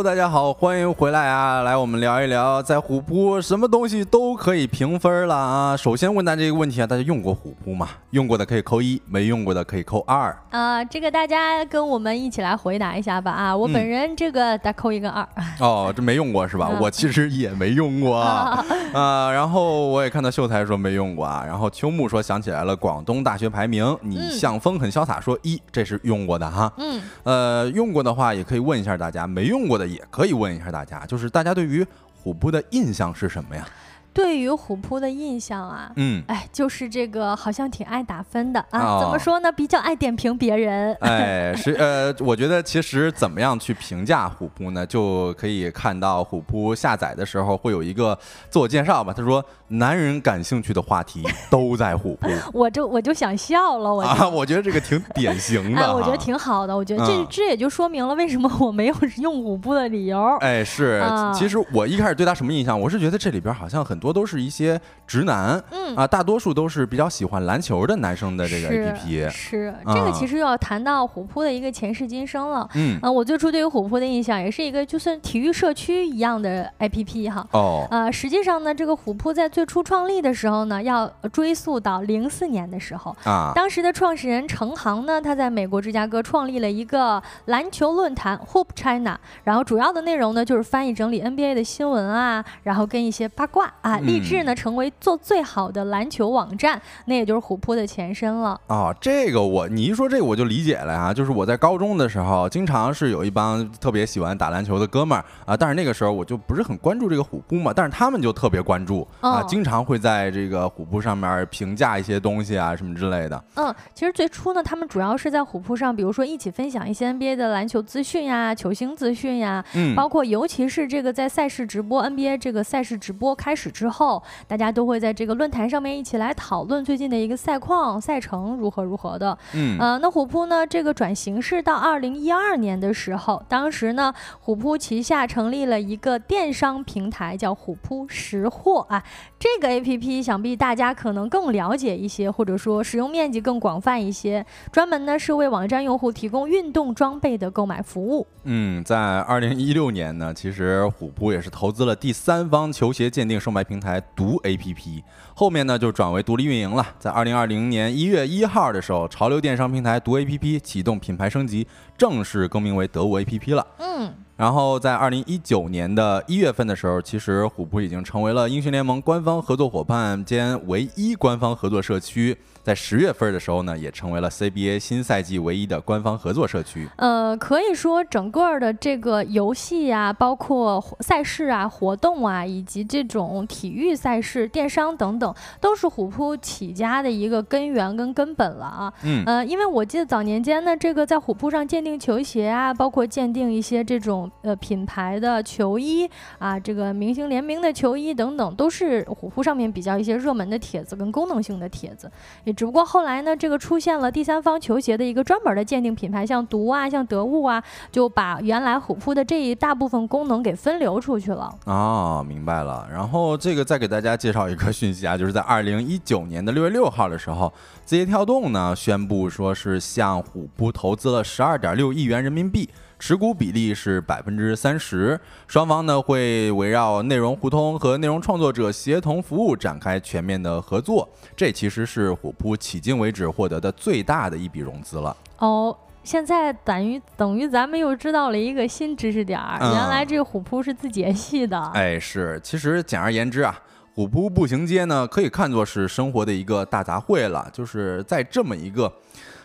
Hello，大家好，欢迎回来啊！来，我们聊一聊，在虎扑什么东西都可以评分了啊。首先问大家一个问题啊，大家用过虎扑吗？用过的可以扣一，没用过的可以扣二。啊、这个大家跟我们一起来回答一下吧啊！我本人这个打扣一个二，哦，这没用过是吧？嗯 我其实也没用过啊、呃 然后我也看到秀才说没用过啊，然后秋木说想起来了，广东大学排名，你嗯向风很潇洒说一，这是用过的哈。嗯，呃，用过的话也可以问一下大家，没用过的也可以问一下大家，就是大家对于虎扑的印象是什么呀？对于虎扑的印象啊。嗯。哎，就是这个好像挺爱打分的啊，哦怎么说呢？比较爱点评别人。哎，是呃，我觉得其实怎么样去评价虎扑呢？就可以看到虎扑下载的时候会有一个自我介绍吧。他说，男人感兴趣的话题都在虎扑 我就我就想笑了，我。啊。我觉得这个挺典型的哎，我觉得挺好的。我觉得这、嗯这也就说明了为什么我没有 用虎扑的理由。哎，是啊，其实我一开始对他什么印象？我是觉得这里边好像很多都是一些直男嗯啊，大多数都是比较喜欢篮球的男生的这个 APP。是，啊这个其实又要谈到虎扑的一个前世今生了。嗯，啊，我最初对于虎扑的印象也是一个就算体育社区一样的 APP 哈。哦，啊，实际上呢，这个虎扑在最初创立的时候呢，要追溯到零四年的时候。啊，当时的创始人程航呢，他在美国芝加哥创立了一个篮球论坛 Hoop China，然后主要的内容呢就是翻译整理 NBA 的新闻啊，然后跟一些八卦啊，嗯立志呢成为做最好的篮球网站，那也就是虎扑的前身了。哦，这个我你一说这个我就理解了呀，就是我在高中的时候，经常是有一帮特别喜欢打篮球的哥们儿啊，但是那个时候我就不是很关注这个虎扑嘛，但是他们就特别关注啊，哦经常会在这个虎扑上面评价一些东西啊什么之类的。嗯，其实最初呢，他们主要是在虎扑上，比如说一起分享一些 NBA 的篮球资讯呀、球星资讯呀，嗯，包括尤其是这个在赛事直播 NBA 这个赛事直播开始之后，大家都会在这个论坛上面一起来讨论最近的一个赛况、赛程如何如何的。嗯呃，那虎扑呢，这个转型是到二零一二年的时候，当时呢，虎扑旗下成立了一个电商平台，叫虎扑识货啊。这个 APP 想必大家可能更了解一些，或者说使用面积更广泛一些，专门呢是为网站用户提供运动装备的购买服务。嗯，在二零一六年呢，其实虎扑也是投资了第三方球鞋鉴定售卖平台独 APP，后面呢就转为独立运营了。在二零二零年一月一号的时候，潮流电商平台独 APP 启动品牌升级，正式更名为得物 APP 了。嗯，然后在二零一九年的一月份的时候，其实虎扑已经成为了英雄联盟官方合作伙伴兼唯一官方合作社区。在十月份的时候呢，也成为了 CBA 新赛季唯一的官方合作社区。呃，可以说整个的这个游戏啊，包括赛事啊、活动啊，以及这种体育赛事、电商等等，都是虎扑起家的一个根源跟根本了啊。嗯。呃，因为我记得早年间呢，这个在虎扑上鉴定球鞋啊，包括鉴定一些这种呃品牌的球衣啊，这个明星联名的球衣等等，都是虎扑上面比较一些热门的帖子跟功能性的帖子。只不过后来呢，这个出现了第三方球鞋的一个专门的鉴定品牌，像毒啊，像得物啊，就把原来虎扑的这一大部分功能给分流出去了。哦，明白了。然后这个再给大家介绍一个讯息啊，就是在二零一九年的六月六号的时候，字节跳动呢宣布说是向虎扑投资了十二点六亿元人民币。持股比例是百分之三十，双方呢会围绕内容互通和内容创作者协同服务展开全面的合作。这其实是虎扑迄今为止获得的最大的一笔融资了。哦，现在等于等于咱们又知道了一个新知识点儿，原来这个虎扑是自己系的。哎，是，其实简而言之啊，虎扑步行街呢可以看作是生活的一个大杂烩了，就是在这么一个。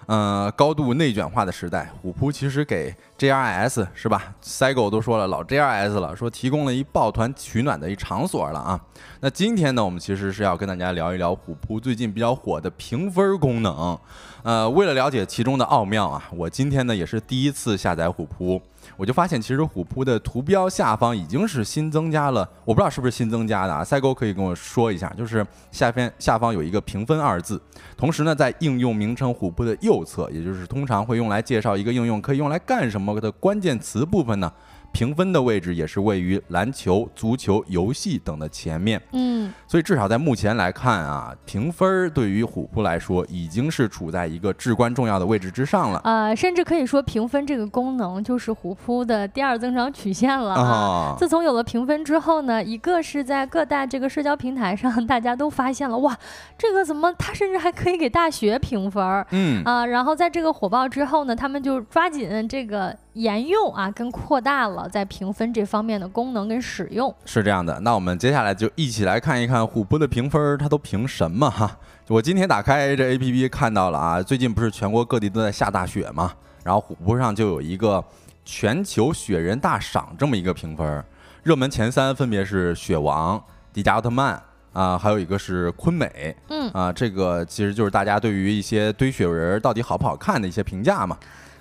嗯，高度内卷化的时代，虎扑其实给 JRS 是吧？赛狗都说了老 JRS 了，说提供了一抱团取暖的一场所了啊。那今天呢，我们其实是要跟大家聊一聊虎扑最近比较火的评分功能。呃，为了了解其中的奥妙啊，我今天呢也是第一次下载虎扑。我就发现，其实虎扑的图标下方已经是新增加了，我不知道是不是新增加的啊。赛哥可以跟我说一下，就是下边下方有一个评分二字，同时呢，在应用名称虎扑的右侧，也就是通常会用来介绍一个应用可以用来干什么的关键词部分呢。评分的位置也是位于篮球、足球、游戏等的前面，嗯，所以至少在目前来看啊，评分对于虎扑来说已经是处在一个至关重要的位置之上了。呃，甚至可以说评分这个功能就是虎扑的第二增长曲线了啊。自从有了评分之后呢，一个是在各大这个社交平台上，大家都发现了哇，这个怎么它甚至还可以给大学评分？嗯啊，然后在这个火爆之后呢，他们就抓紧这个。沿用啊，跟扩大了在评分这方面的功能跟使用是这样的。那我们接下来就一起来看一看虎扑的评分，它都评什么哈？我今天打开这 A P P 看到了啊，最近不是全国各地都在下大雪嘛？然后虎扑上就有一个全球雪人大赏这么一个评分，热门前三分别是雪王、迪迦奥特曼啊，还有一个是昆美。嗯啊，这个其实就是大家对于一些堆雪人到底好不好看的一些评价嘛。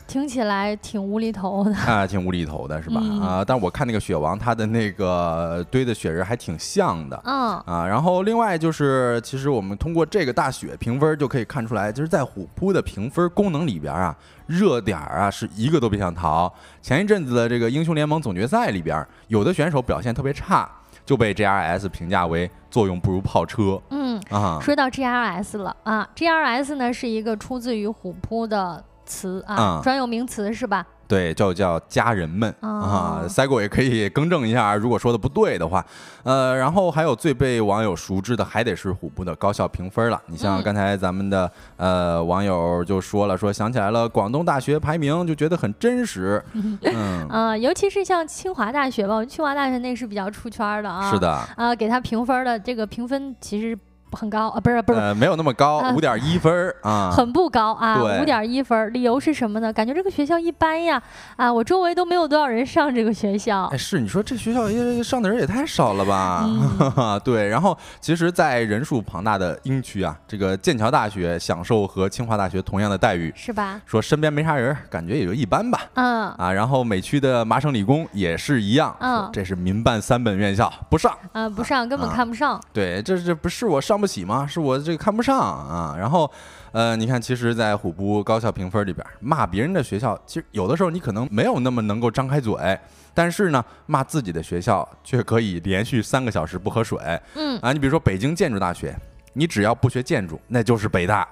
听起来挺无厘头的啊，挺无厘头的是吧？啊，但我看那个雪王，他的那个堆的雪人还挺像的。嗯啊，然后另外就是，其实我们通过这个大雪评分就可以看出来，就是在虎扑的评分功能里边啊，热点啊是一个都别想逃。前一阵子的这个英雄联盟总决赛里边，有的选手表现特别差，就被 GRS 评价为作用不如炮车。嗯啊，说到 GRS 了啊，GRS 呢是一个出自于虎扑的。词啊，专有名词是吧？对，就叫家人们啊。赛狗也可以更正一下，如果说的不对的话。呃，然后还有最被网友熟知的，还得是虎扑的高校评分了。你像刚才咱们的呃网友就说了，说想起来了广东大学排名，就觉得很真实。嗯，呃，尤其是像清华大学吧，清华大学那是比较出圈的啊。是的。啊，给他评分的这个评分其实。很高啊，不是不是，呃，没有那么高，五点一分 啊，很不高啊，五点一分。理由是什么呢？感觉这个学校一般呀，啊，我周围都没有多少人上这个学校。哎，是你说这学校上的人也太少了吧？对，然后其实，在人数庞大的英区啊，这个剑桥大学享受和清华大学同样的待遇，是吧？说身边没啥人，感觉也就一般吧。嗯啊，然后美区的麻省理工也是一样，嗯，这是民办三本院校，不上啊，不上，根本看不上。对，这这不是我上。不起吗？是我这个看不上啊。然后，呃，你看，其实，在虎扑高校评分里边，骂别人的学校，其实有的时候你可能没有那么能够张开嘴，但是呢，骂自己的学校却可以连续三个小时不喝水。嗯啊，你比如说北京建筑大学，你只要不学建筑，那就是北大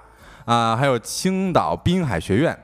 啊。还有青岛滨海学院。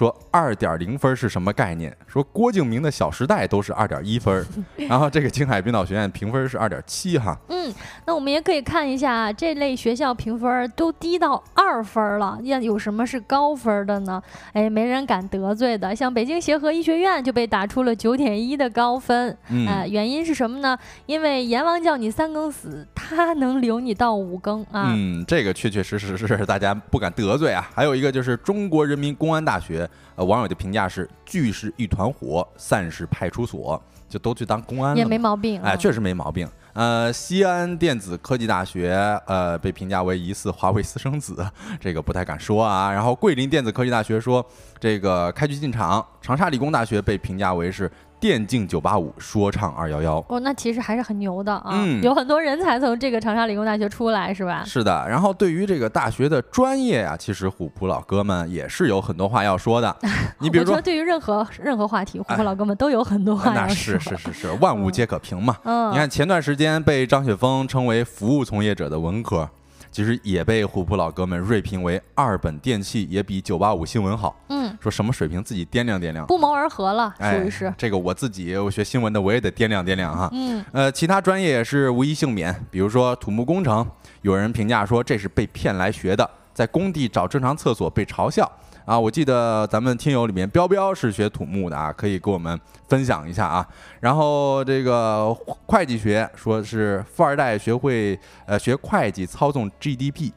说二点零分是什么概念？说郭敬明的《小时代》都是二点一分，然后这个青海冰岛学院评分是二点七哈。嗯，那我们也可以看一下这类学校评分都低到二分了，要有什么是高分的呢？哎，没人敢得罪的，像北京协和医学院就被打出了九点一的高分。嗯，呃，原因是什么呢？因为阎王叫你三更死，他能留你到五更啊。嗯，这个确确实实是大家不敢得罪啊。还有一个就是中国人民公安大学，呃，网友的评价是聚是一团火，散是派出所，就都去当公安了，也没毛病。哎，确实没毛病。呃，西安电子科技大学，呃，被评价为疑似华为私生子，这个不太敢说啊。然后桂林电子科技大学说，这个开局进场。长沙理工大学被评价为是。电竞九八五说唱二幺幺哦，那其实还是很牛的啊，有很多人才从这个长沙理工大学出来，是吧？是的。然后对于这个大学的专业啊，其实虎扑老哥们也是有很多话要说的。你比如说，对于任何任何话题，虎扑老哥们都有很多话要说。那是是是是，万物皆可评嘛。嗯，你看前段时间被张雪峰称为服务从业者的文科。其实也被虎扑老哥们锐评为二本电器也比九八五新闻好。嗯，说什么水平自己掂量掂量，不谋而合了，属于是。这个我自己我学新闻的我也得掂量掂量哈。嗯，呃，其他专业也是无一幸免，比如说土木工程，有人评价说这是被骗来学的，在工地找正常厕所被嘲笑。啊，我记得咱们听友里面彪彪是学土木的啊，可以给我们分享一下啊。然后这个会计学说是富二代学会呃学会计操纵 GDP，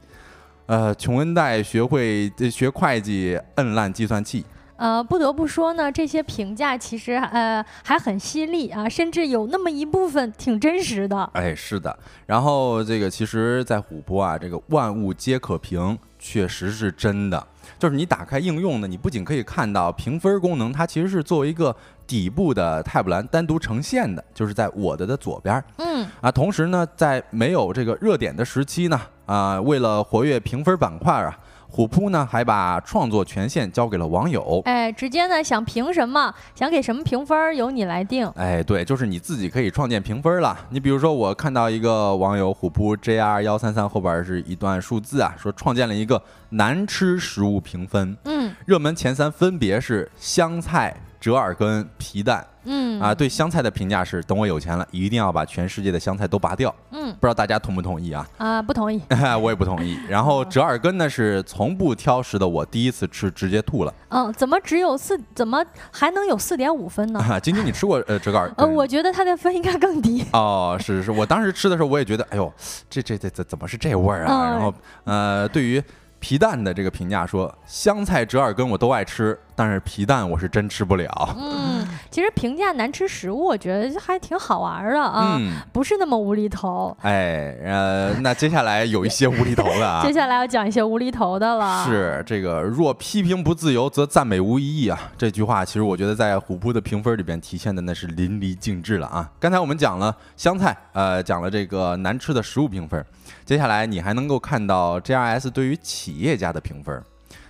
呃穷恩代学会学会计摁烂计算器。呃，不得不说呢，这些评价其实呃还很犀利啊，甚至有那么一部分挺真实的。哎，是的。然后这个其实，在虎扑啊，这个万物皆可评，确实是真的。就是你打开应用呢，你不仅可以看到评分功能，它其实是作为一个底部的 tab 栏单独呈现的，就是在我的的左边。嗯啊，同时呢，在没有这个热点的时期呢，啊，为了活跃评分板块啊。虎扑呢，还把创作权限交给了网友。哎，直接呢，想评什么，想给什么评分，由你来定。哎，对，就是你自己可以创建评分了。你比如说，我看到一个网友虎扑 JR 幺三三后边是一段数字啊，说创建了一个难吃食物评分。嗯，热门前三分别是香菜、折耳根、皮蛋。嗯啊，对香菜的评价是：等我有钱了，一定要把全世界的香菜都拔掉。嗯，不知道大家同不同意啊？啊，不同意。我也不同意。然后折耳根呢，是从不挑食的，我第一次吃直接吐了。嗯，怎么只有四？怎么还能有四点五分呢？晶晶，你吃过呃折耳根？呃，我觉得它的分应该更低。哦，是是，我当时吃的时候我也觉得，哎呦，这这这怎怎么是这味儿啊？然后呃，对于。皮蛋的这个评价说，香菜、折耳根我都爱吃，但是皮蛋我是真吃不了。嗯，其实评价难吃食物，我觉得还挺好玩的啊，不是那么无厘头。哎，呃，那接下来有一些无厘头的啊。接下来要讲一些无厘头的了。是这个，若批评不自由，则赞美无意义啊。这句话其实我觉得在虎扑的评分里边体现的那是淋漓尽致了啊。刚才我们讲了香菜，呃，讲了这个难吃的食物评分。接下来你还能够看到 G R S 对于企业家的评分，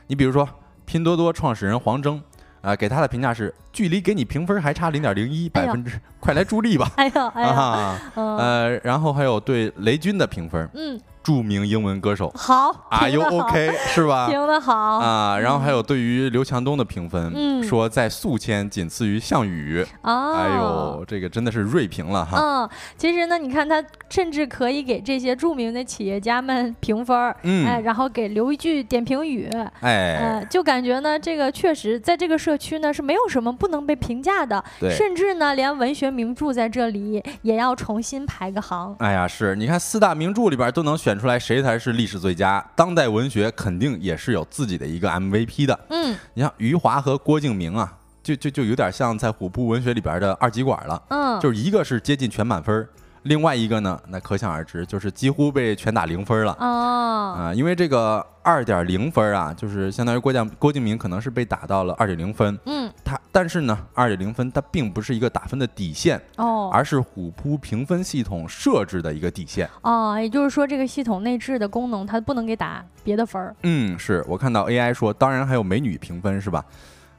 你比如说拼多多创始人黄峥，啊，给他的评价是距离给你评分还差零点零一百分之，快来助力吧！哎呦哎呀，呃，然后还有对雷军的评分，嗯。著名英文歌手，好，Are you OK？是吧？评的好啊。然后还有对于刘强东的评分，嗯，说在宿迁仅次于项羽。哦，哎呦，这个真的是锐评了哈。嗯，其实呢，你看他甚至可以给这些著名的企业家们评分，嗯，哎，然后给留一句点评语，哎，就感觉呢，这个确实在这个社区呢是没有什么不能被评价的，甚至呢，连文学名著在这里也要重新排个行。哎呀，是你看四大名著里边都能选。出来谁才是历史最佳？当代文学肯定也是有自己的一个 MVP 的。嗯，你像余华和郭敬明啊，就就就有点像在虎扑文学里边的二极管了。嗯，就是一个是接近全满分。另外一个呢，那可想而知，就是几乎被全打零分了哦啊，因为这个二点零分啊，就是相当于郭将郭敬明可能是被打到了二点零分，嗯，他但是呢，二点零分它并不是一个打分的底线哦，而是虎扑评分系统设置的一个底线哦，也就是说这个系统内置的功能它不能给打别的分儿。嗯，是我看到 AI 说，当然还有美女评分是吧？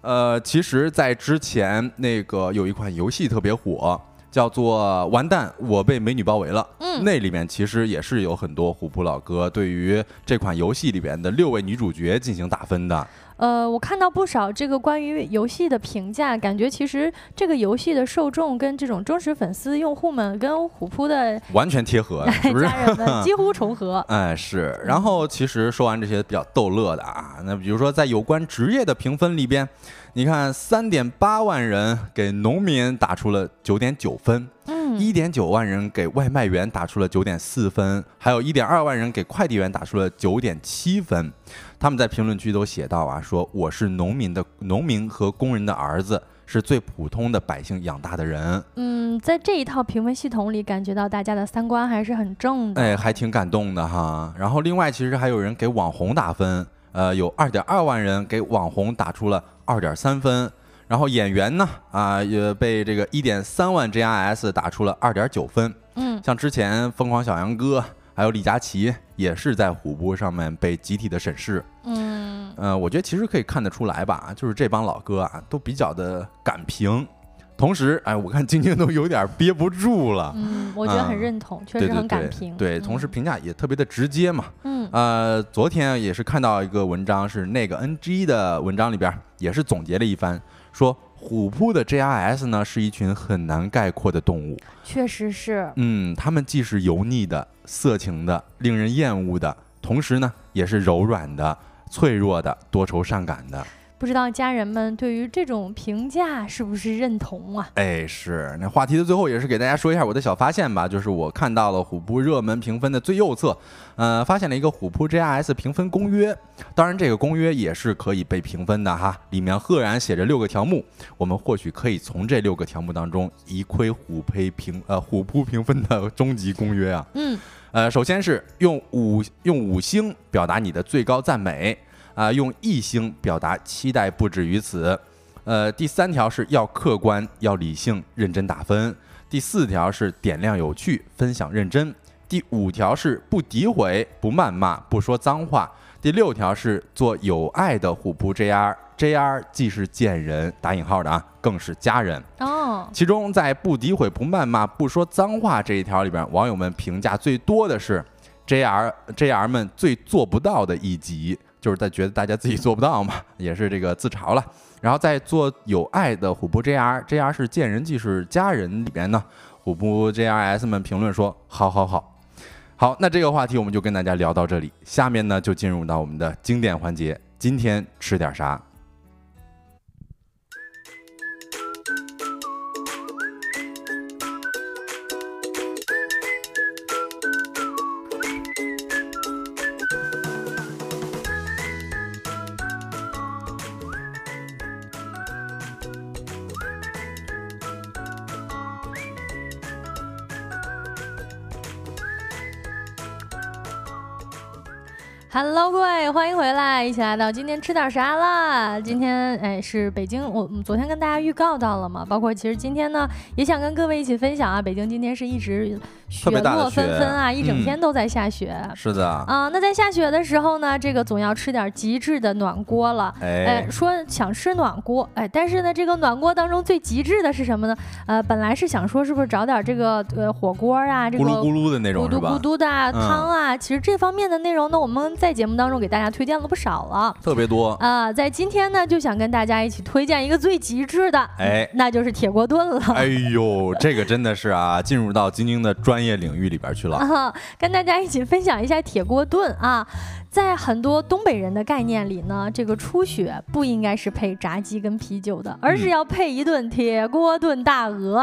呃，其实，在之前那个有一款游戏特别火。叫做完蛋，我被美女包围了。嗯，那里面其实也是有很多虎扑老哥对于这款游戏里边的六位女主角进行打分的。呃，我看到不少这个关于游戏的评价，感觉其实这个游戏的受众跟这种忠实粉丝用户们跟虎扑的完全贴合，是不是？家人们几乎重合。哎，是。然后其实说完这些比较逗乐的啊，那比如说在有关职业的评分里边，你看三点八万人给农民打出了九点九分。一点九万人给外卖员打出了九点四分，还有一点二万人给快递员打出了九点七分。他们在评论区都写到啊，说我是农民的农民和工人的儿子，是最普通的百姓养大的人。嗯，在这一套评分系统里，感觉到大家的三观还是很正的。哎，还挺感动的哈。然后另外，其实还有人给网红打分，呃，有二点二万人给网红打出了二点三分。然后演员呢，啊，也被这个一点三万 JRS 打出了二点九分。嗯，像之前疯狂小杨哥，还有李佳琦，也是在虎扑上面被集体的审视。嗯，呃，我觉得其实可以看得出来吧，就是这帮老哥啊，都比较的敢评。同时，哎，我看晶晶都有点憋不住了。嗯，我觉得很认同，确实很敢评。对，同时评价也特别的直接嘛。嗯，呃，昨天也是看到一个文章，是那个 NG 的文章里边，也是总结了一番。说虎扑的 JRS 呢，是一群很难概括的动物。确实是。嗯，他们既是油腻的、色情的、令人厌恶的，同时呢，也是柔软的、脆弱的、多愁善感的。不知道家人们对于这种评价是不是认同啊？哎，是那话题的最后也是给大家说一下我的小发现吧，就是我看到了虎扑热门评分的最右侧，呃，发现了一个虎扑 JRS 评分公约。当然，这个公约也是可以被评分的哈，里面赫然写着六个条目，我们或许可以从这六个条目当中一窥虎胚评呃虎扑评分的终极公约啊。嗯，呃，首先是用五用五星表达你的最高赞美。啊，用一星表达期待不止于此。呃，第三条是要客观、要理性、认真打分。第四条是点亮有趣、分享认真。第五条是不诋毁、不谩骂、不说脏话。第六条是做有爱的虎扑 JR，JR 既是贱人（打引号的啊），更是家人哦。其中在不诋毁、不谩骂、不说脏话这一条里边，网友们评价最多的是 JR，JR 们最做不到的一集。就是在觉得大家自己做不到嘛，也是这个自嘲了。然后在做有爱的虎扑 JR，JR 是见人即是家人里边呢，虎扑 JRS 们评论说：好好好，好。那这个话题我们就跟大家聊到这里，下面呢就进入到我们的经典环节，今天吃点啥？Hello，各位，欢迎回来，一起来到今天吃点啥啦？今天哎是北京，我昨天跟大家预告到了嘛，包括其实今天呢也想跟各位一起分享啊，北京今天是一直雪落纷纷啊，一整天都在下雪。是的啊，那在下雪的时候呢，这个总要吃点极致的暖锅了。哎，说想吃暖锅，哎，但是呢，这个暖锅当中最极致的是什么呢？呃，本来是想说是不是找点这个呃火锅啊，这个咕噜咕噜的那种，咕嘟咕嘟的汤啊，其实这方面的内容呢，我们。在节目当中给大家推荐了不少了，特别多啊！在今天呢，就想跟大家一起推荐一个最极致的，哎，那就是铁锅炖了。哎呦，这个真的是啊，进入到晶晶的专业领域里边去了啊！跟大家一起分享一下铁锅炖啊。在很多东北人的概念里呢，这个初雪不应该是配炸鸡跟啤酒的，而是要配一顿铁锅炖大鹅。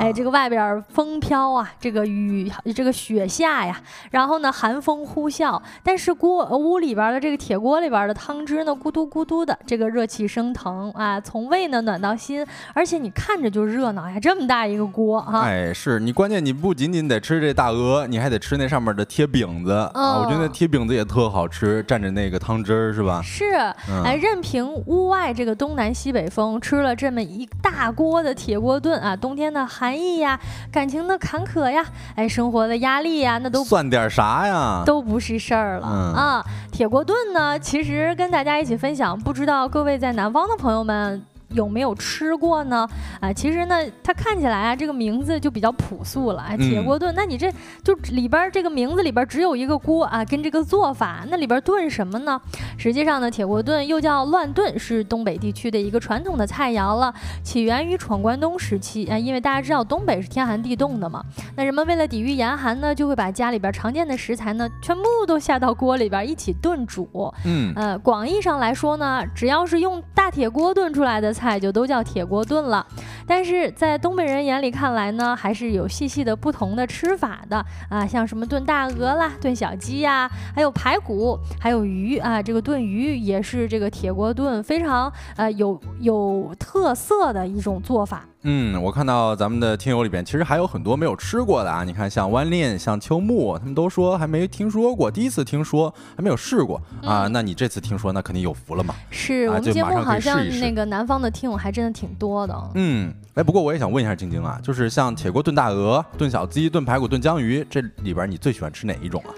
哎，这个外边风飘啊，这个雨这个雪下呀，然后呢寒风呼啸，但是锅屋里边的这个铁锅里边的汤汁呢咕嘟咕嘟的，这个热气升腾啊，从胃呢暖到心，而且你看着就热闹呀，这么大一个锅啊。哎，是你关键你不仅仅得吃这大鹅，你还得吃那上面的贴饼子啊，我觉得那贴饼子也特好。吃蘸着那个汤汁儿是吧？是，哎，任凭屋外这个东南西北风，吃了这么一大锅的铁锅炖啊，冬天的寒意呀，感情的坎坷呀，哎，生活的压力呀，那都算点啥呀？都不是事儿了啊！铁锅炖呢，其实跟大家一起分享，不知道各位在南方的朋友们。有没有吃过呢？啊，其实呢，它看起来啊，这个名字就比较朴素了，铁锅炖。那你这就里边这个名字里边只有一个锅啊，跟这个做法，那里边炖什么呢？实际上呢，铁锅炖又叫乱炖，是东北地区的一个传统的菜肴了，起源于闯关东时期啊。因为大家知道东北是天寒地冻的嘛，那人们为了抵御严寒呢，就会把家里边常见的食材呢，全部都下到锅里边一起炖煮。嗯，呃，广义上来说呢，只要是用大铁锅炖出来的菜，菜就都叫铁锅炖了。但是在东北人眼里看来呢，还是有细细的不同的吃法的啊，像什么炖大鹅啦、炖小鸡呀，还有排骨，还有鱼啊，这个炖鱼也是这个铁锅炖非常呃有有特色的一种做法。嗯，我看到咱们的听友里边其实还有很多没有吃过的啊，你看像万炼、像秋木，他们都说还没听说过，第一次听说还没有试过啊，那你这次听说那肯定有福了嘛。是我们节目好像那个南方的听友还真的挺多的。嗯。哎，不过我也想问一下晶晶啊，就是像铁锅炖大鹅、炖小鸡、炖排骨、炖江鱼，这里边你最喜欢吃哪一种啊？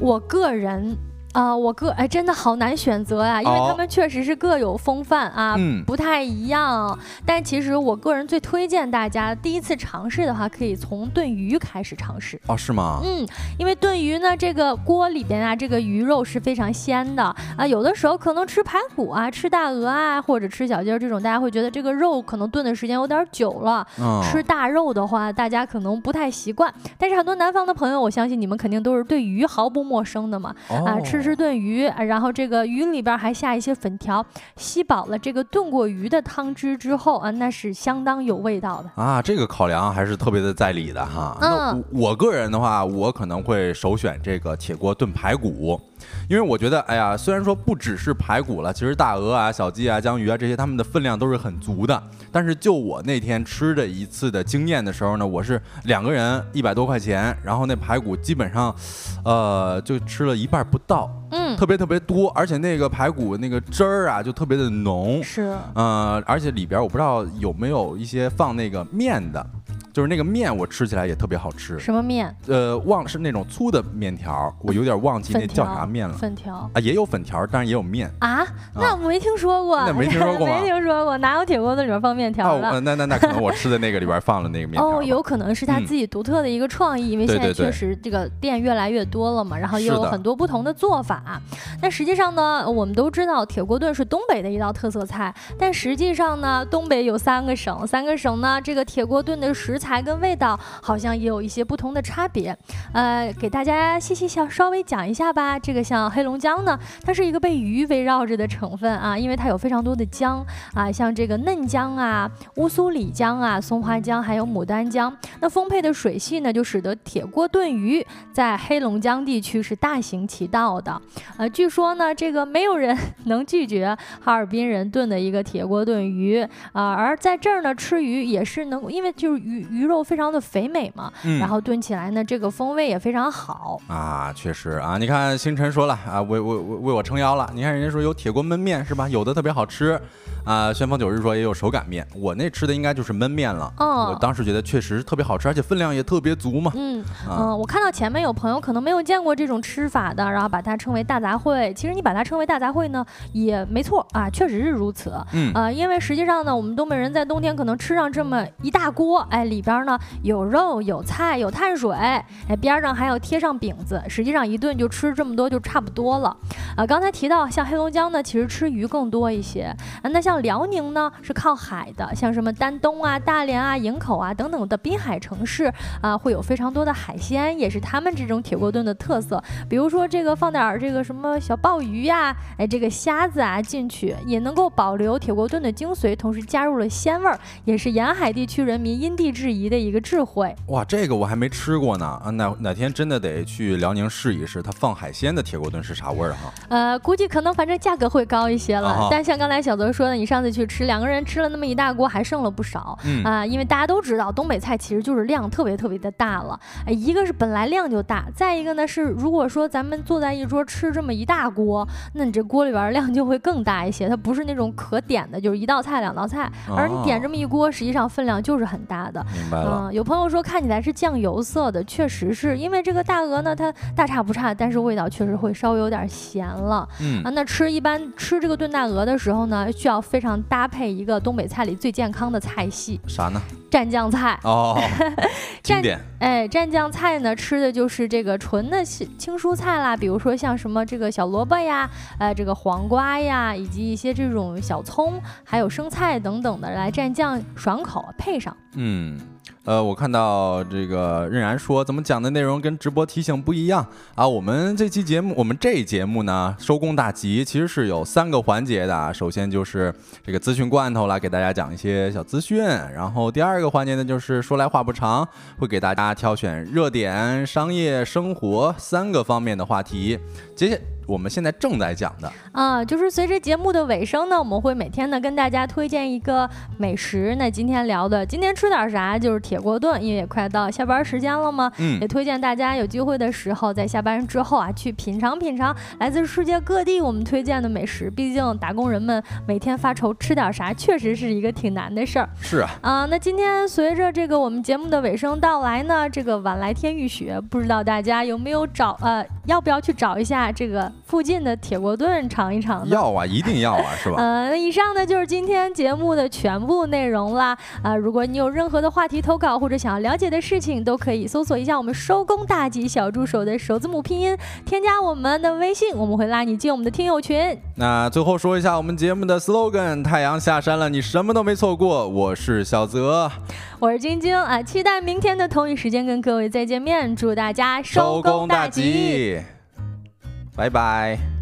我个人。啊，我个哎，真的好难选择啊，因为他们确实是各有风范啊，不太一样。但其实我个人最推荐大家第一次尝试的话，可以从炖鱼开始尝试。哦，是吗？嗯，因为炖鱼呢，这个锅里边啊，这个鱼肉是非常鲜的啊。有的时候可能吃排骨啊、吃大鹅啊，或者吃小鸡儿这种，大家会觉得这个肉可能炖的时间有点久了。吃大肉的话，大家可能不太习惯。但是很多南方的朋友，我相信你们肯定都是对鱼毫不陌生的嘛。啊，吃。吃炖鱼，然后这个鱼里边还下一些粉条，吸饱了这个炖过鱼的汤汁之后啊，那是相当有味道的啊。这个考量还是特别的在理的哈。那我个人的话，我可能会首选这个铁锅炖排骨。因为我觉得，哎呀，虽然说不只是排骨了，其实大鹅啊、小鸡啊、江鱼啊这些，它们的分量都是很足的。但是就我那天吃的一次的经验的时候呢，我是两个人一百多块钱，然后那排骨基本上，呃，就吃了一半不到，嗯，特别特别多，而且那个排骨那个汁儿啊，就特别的浓，是，呃，而且里边我不知道有没有一些放那个面的。就是那个面，我吃起来也特别好吃。什么面？呃，忘是那种粗的面条，我有点忘记那叫啥面了。粉条啊，也有粉条，但是也有面啊。那我没听说过，那没听说过 没听说过，哪有铁锅炖里边放面条的？那那那可能我吃的那个里边放了那个面条。哦，有可能是他自己独特的一个创意，因为现在确实这个店越来越多了嘛，然后也有很多不同的做法。那实际上呢，我们都知道铁锅炖是东北的一道特色菜，但实际上呢，东北有三个省，三个省呢，这个铁锅炖的食材跟味道。好像也有一些不同的差别，呃，给大家细细小稍微讲一下吧。这个像黑龙江呢，它是一个被鱼围绕着的成分啊，因为它有非常多的江啊，像这个嫩江啊、乌苏里江啊、松花江，还有牡丹江。那丰沛的水系呢，就使得铁锅炖鱼在黑龙江地区是大行其道的。呃，据说呢，这个没有人 能拒绝哈尔滨人炖的一个铁锅炖鱼啊。而在这儿呢，吃鱼也是能，因为就是鱼肉非常的。肥美嘛，然后炖起来呢，这个风味也非常好啊，确实啊，你看星辰说了啊，为为为为我撑腰了，你看人家说有铁锅焖面是吧？有的特别好吃。啊，旋风九日说也有手擀面，我那吃的应该就是焖面了。哦，我当时觉得确实特别好吃，而且分量也特别足嘛。嗯嗯，我看到前面有朋友可能没有见过这种吃法的，然后把它称为大杂烩。其实你把它称为大杂烩呢，也没错啊，确实是如此。嗯啊，因为实际上呢，我们东北人在冬天可能吃上这么一大锅，哎，里边呢有肉、有菜、有碳水，哎，边上还要贴上饼子，实际上一顿就吃这么多就差不多了。啊，刚才提到像黑龙江呢，其实吃鱼更多一些。啊，那像辽宁呢是靠海的，像什么丹东啊、大连啊、营口啊等等的滨海城市啊，会有非常多的海鲜，也是他们这种铁锅炖的特色。比如说这个放点儿这个什么小鲍鱼呀，哎，这个虾子啊进去，也能够保留铁锅炖的精髓，同时加入了鲜味儿，也是沿海地区人民因地制宜的一个智慧。哇，这个我还没吃过呢啊，哪哪天真的得去辽宁试一试，它放海鲜的铁锅炖是啥味儿哈？呃，估计可能反正价格会高一些了，但像刚才小泽说的，你上次去。吃两个人吃了那么一大锅，还剩了不少啊！因为大家都知道，东北菜其实就是量特别特别的大了。哎，一个是本来量就大，再一个呢是，如果说咱们坐在一桌吃这么一大锅，那你这锅里边量就会更大一些。它不是那种可点的，就是一道菜两道菜，而你点这么一锅，实际上分量就是很大的。明白了。嗯，有朋友说看起来是酱油色的，确实是因为这个大鹅呢，它大差不差，但是味道确实会稍微有点咸了。嗯啊，那吃一般吃这个炖大鹅的时候呢，需要非常搭配一个东北菜里最健康的菜系啥呢？——蘸酱菜。哦，经典。哎，蘸酱菜呢，吃的就是这个纯的青青蔬菜啦，比如说像什么这个小萝卜呀，呃，这个黄瓜呀，以及一些这种小葱，还有生菜等等的，来蘸酱爽口，配上。嗯，呃，我看到这个任然说，怎么讲的内容跟直播提醒不一样啊？我们这期节目，我们这节目呢，收工大吉，其实是有三个环节的啊。首先就是这个资讯罐头来给大家讲一些小资讯，然后第二个环节呢，就是说来话不长，会给大家挑选热点、商业、生活三个方面的话题。接下我们现在正在讲的，啊，就是随着节目的尾声呢，我们会每天呢跟大家推荐一个美食。那今天聊的，今天吃点啥？就是铁锅炖，因为也快到下班时间了嘛。嗯也推荐大家有机会的时候，在下班之后啊，去品尝品尝来自世界各地我们推荐的美食。毕竟打工人们每天发愁吃点啥，确实是一个挺难的事儿是啊，啊。那今天随着这个我们节目的尾声到来呢，这个晚来天欲雪，不知道大家有没有找呃，要不要去找一下这个附近的铁锅炖尝一尝呢？要啊，一定要啊，是吧？呃，那以上呢就是今天节目的全部内容啦。啊、如果你有任何的话题投稿或者想要了解的事情，都可以搜索一下我们收工大吉小助手的首字母拼音，添加我们的微信，我们会拉你进我们的听友群。那最后说一下我们节目的 slogan：太阳下山了，你什么都没错过。我是小泽，我是晶晶啊，期待明天的同一时间跟各位再见面，祝大家收工大大。吉，拜拜。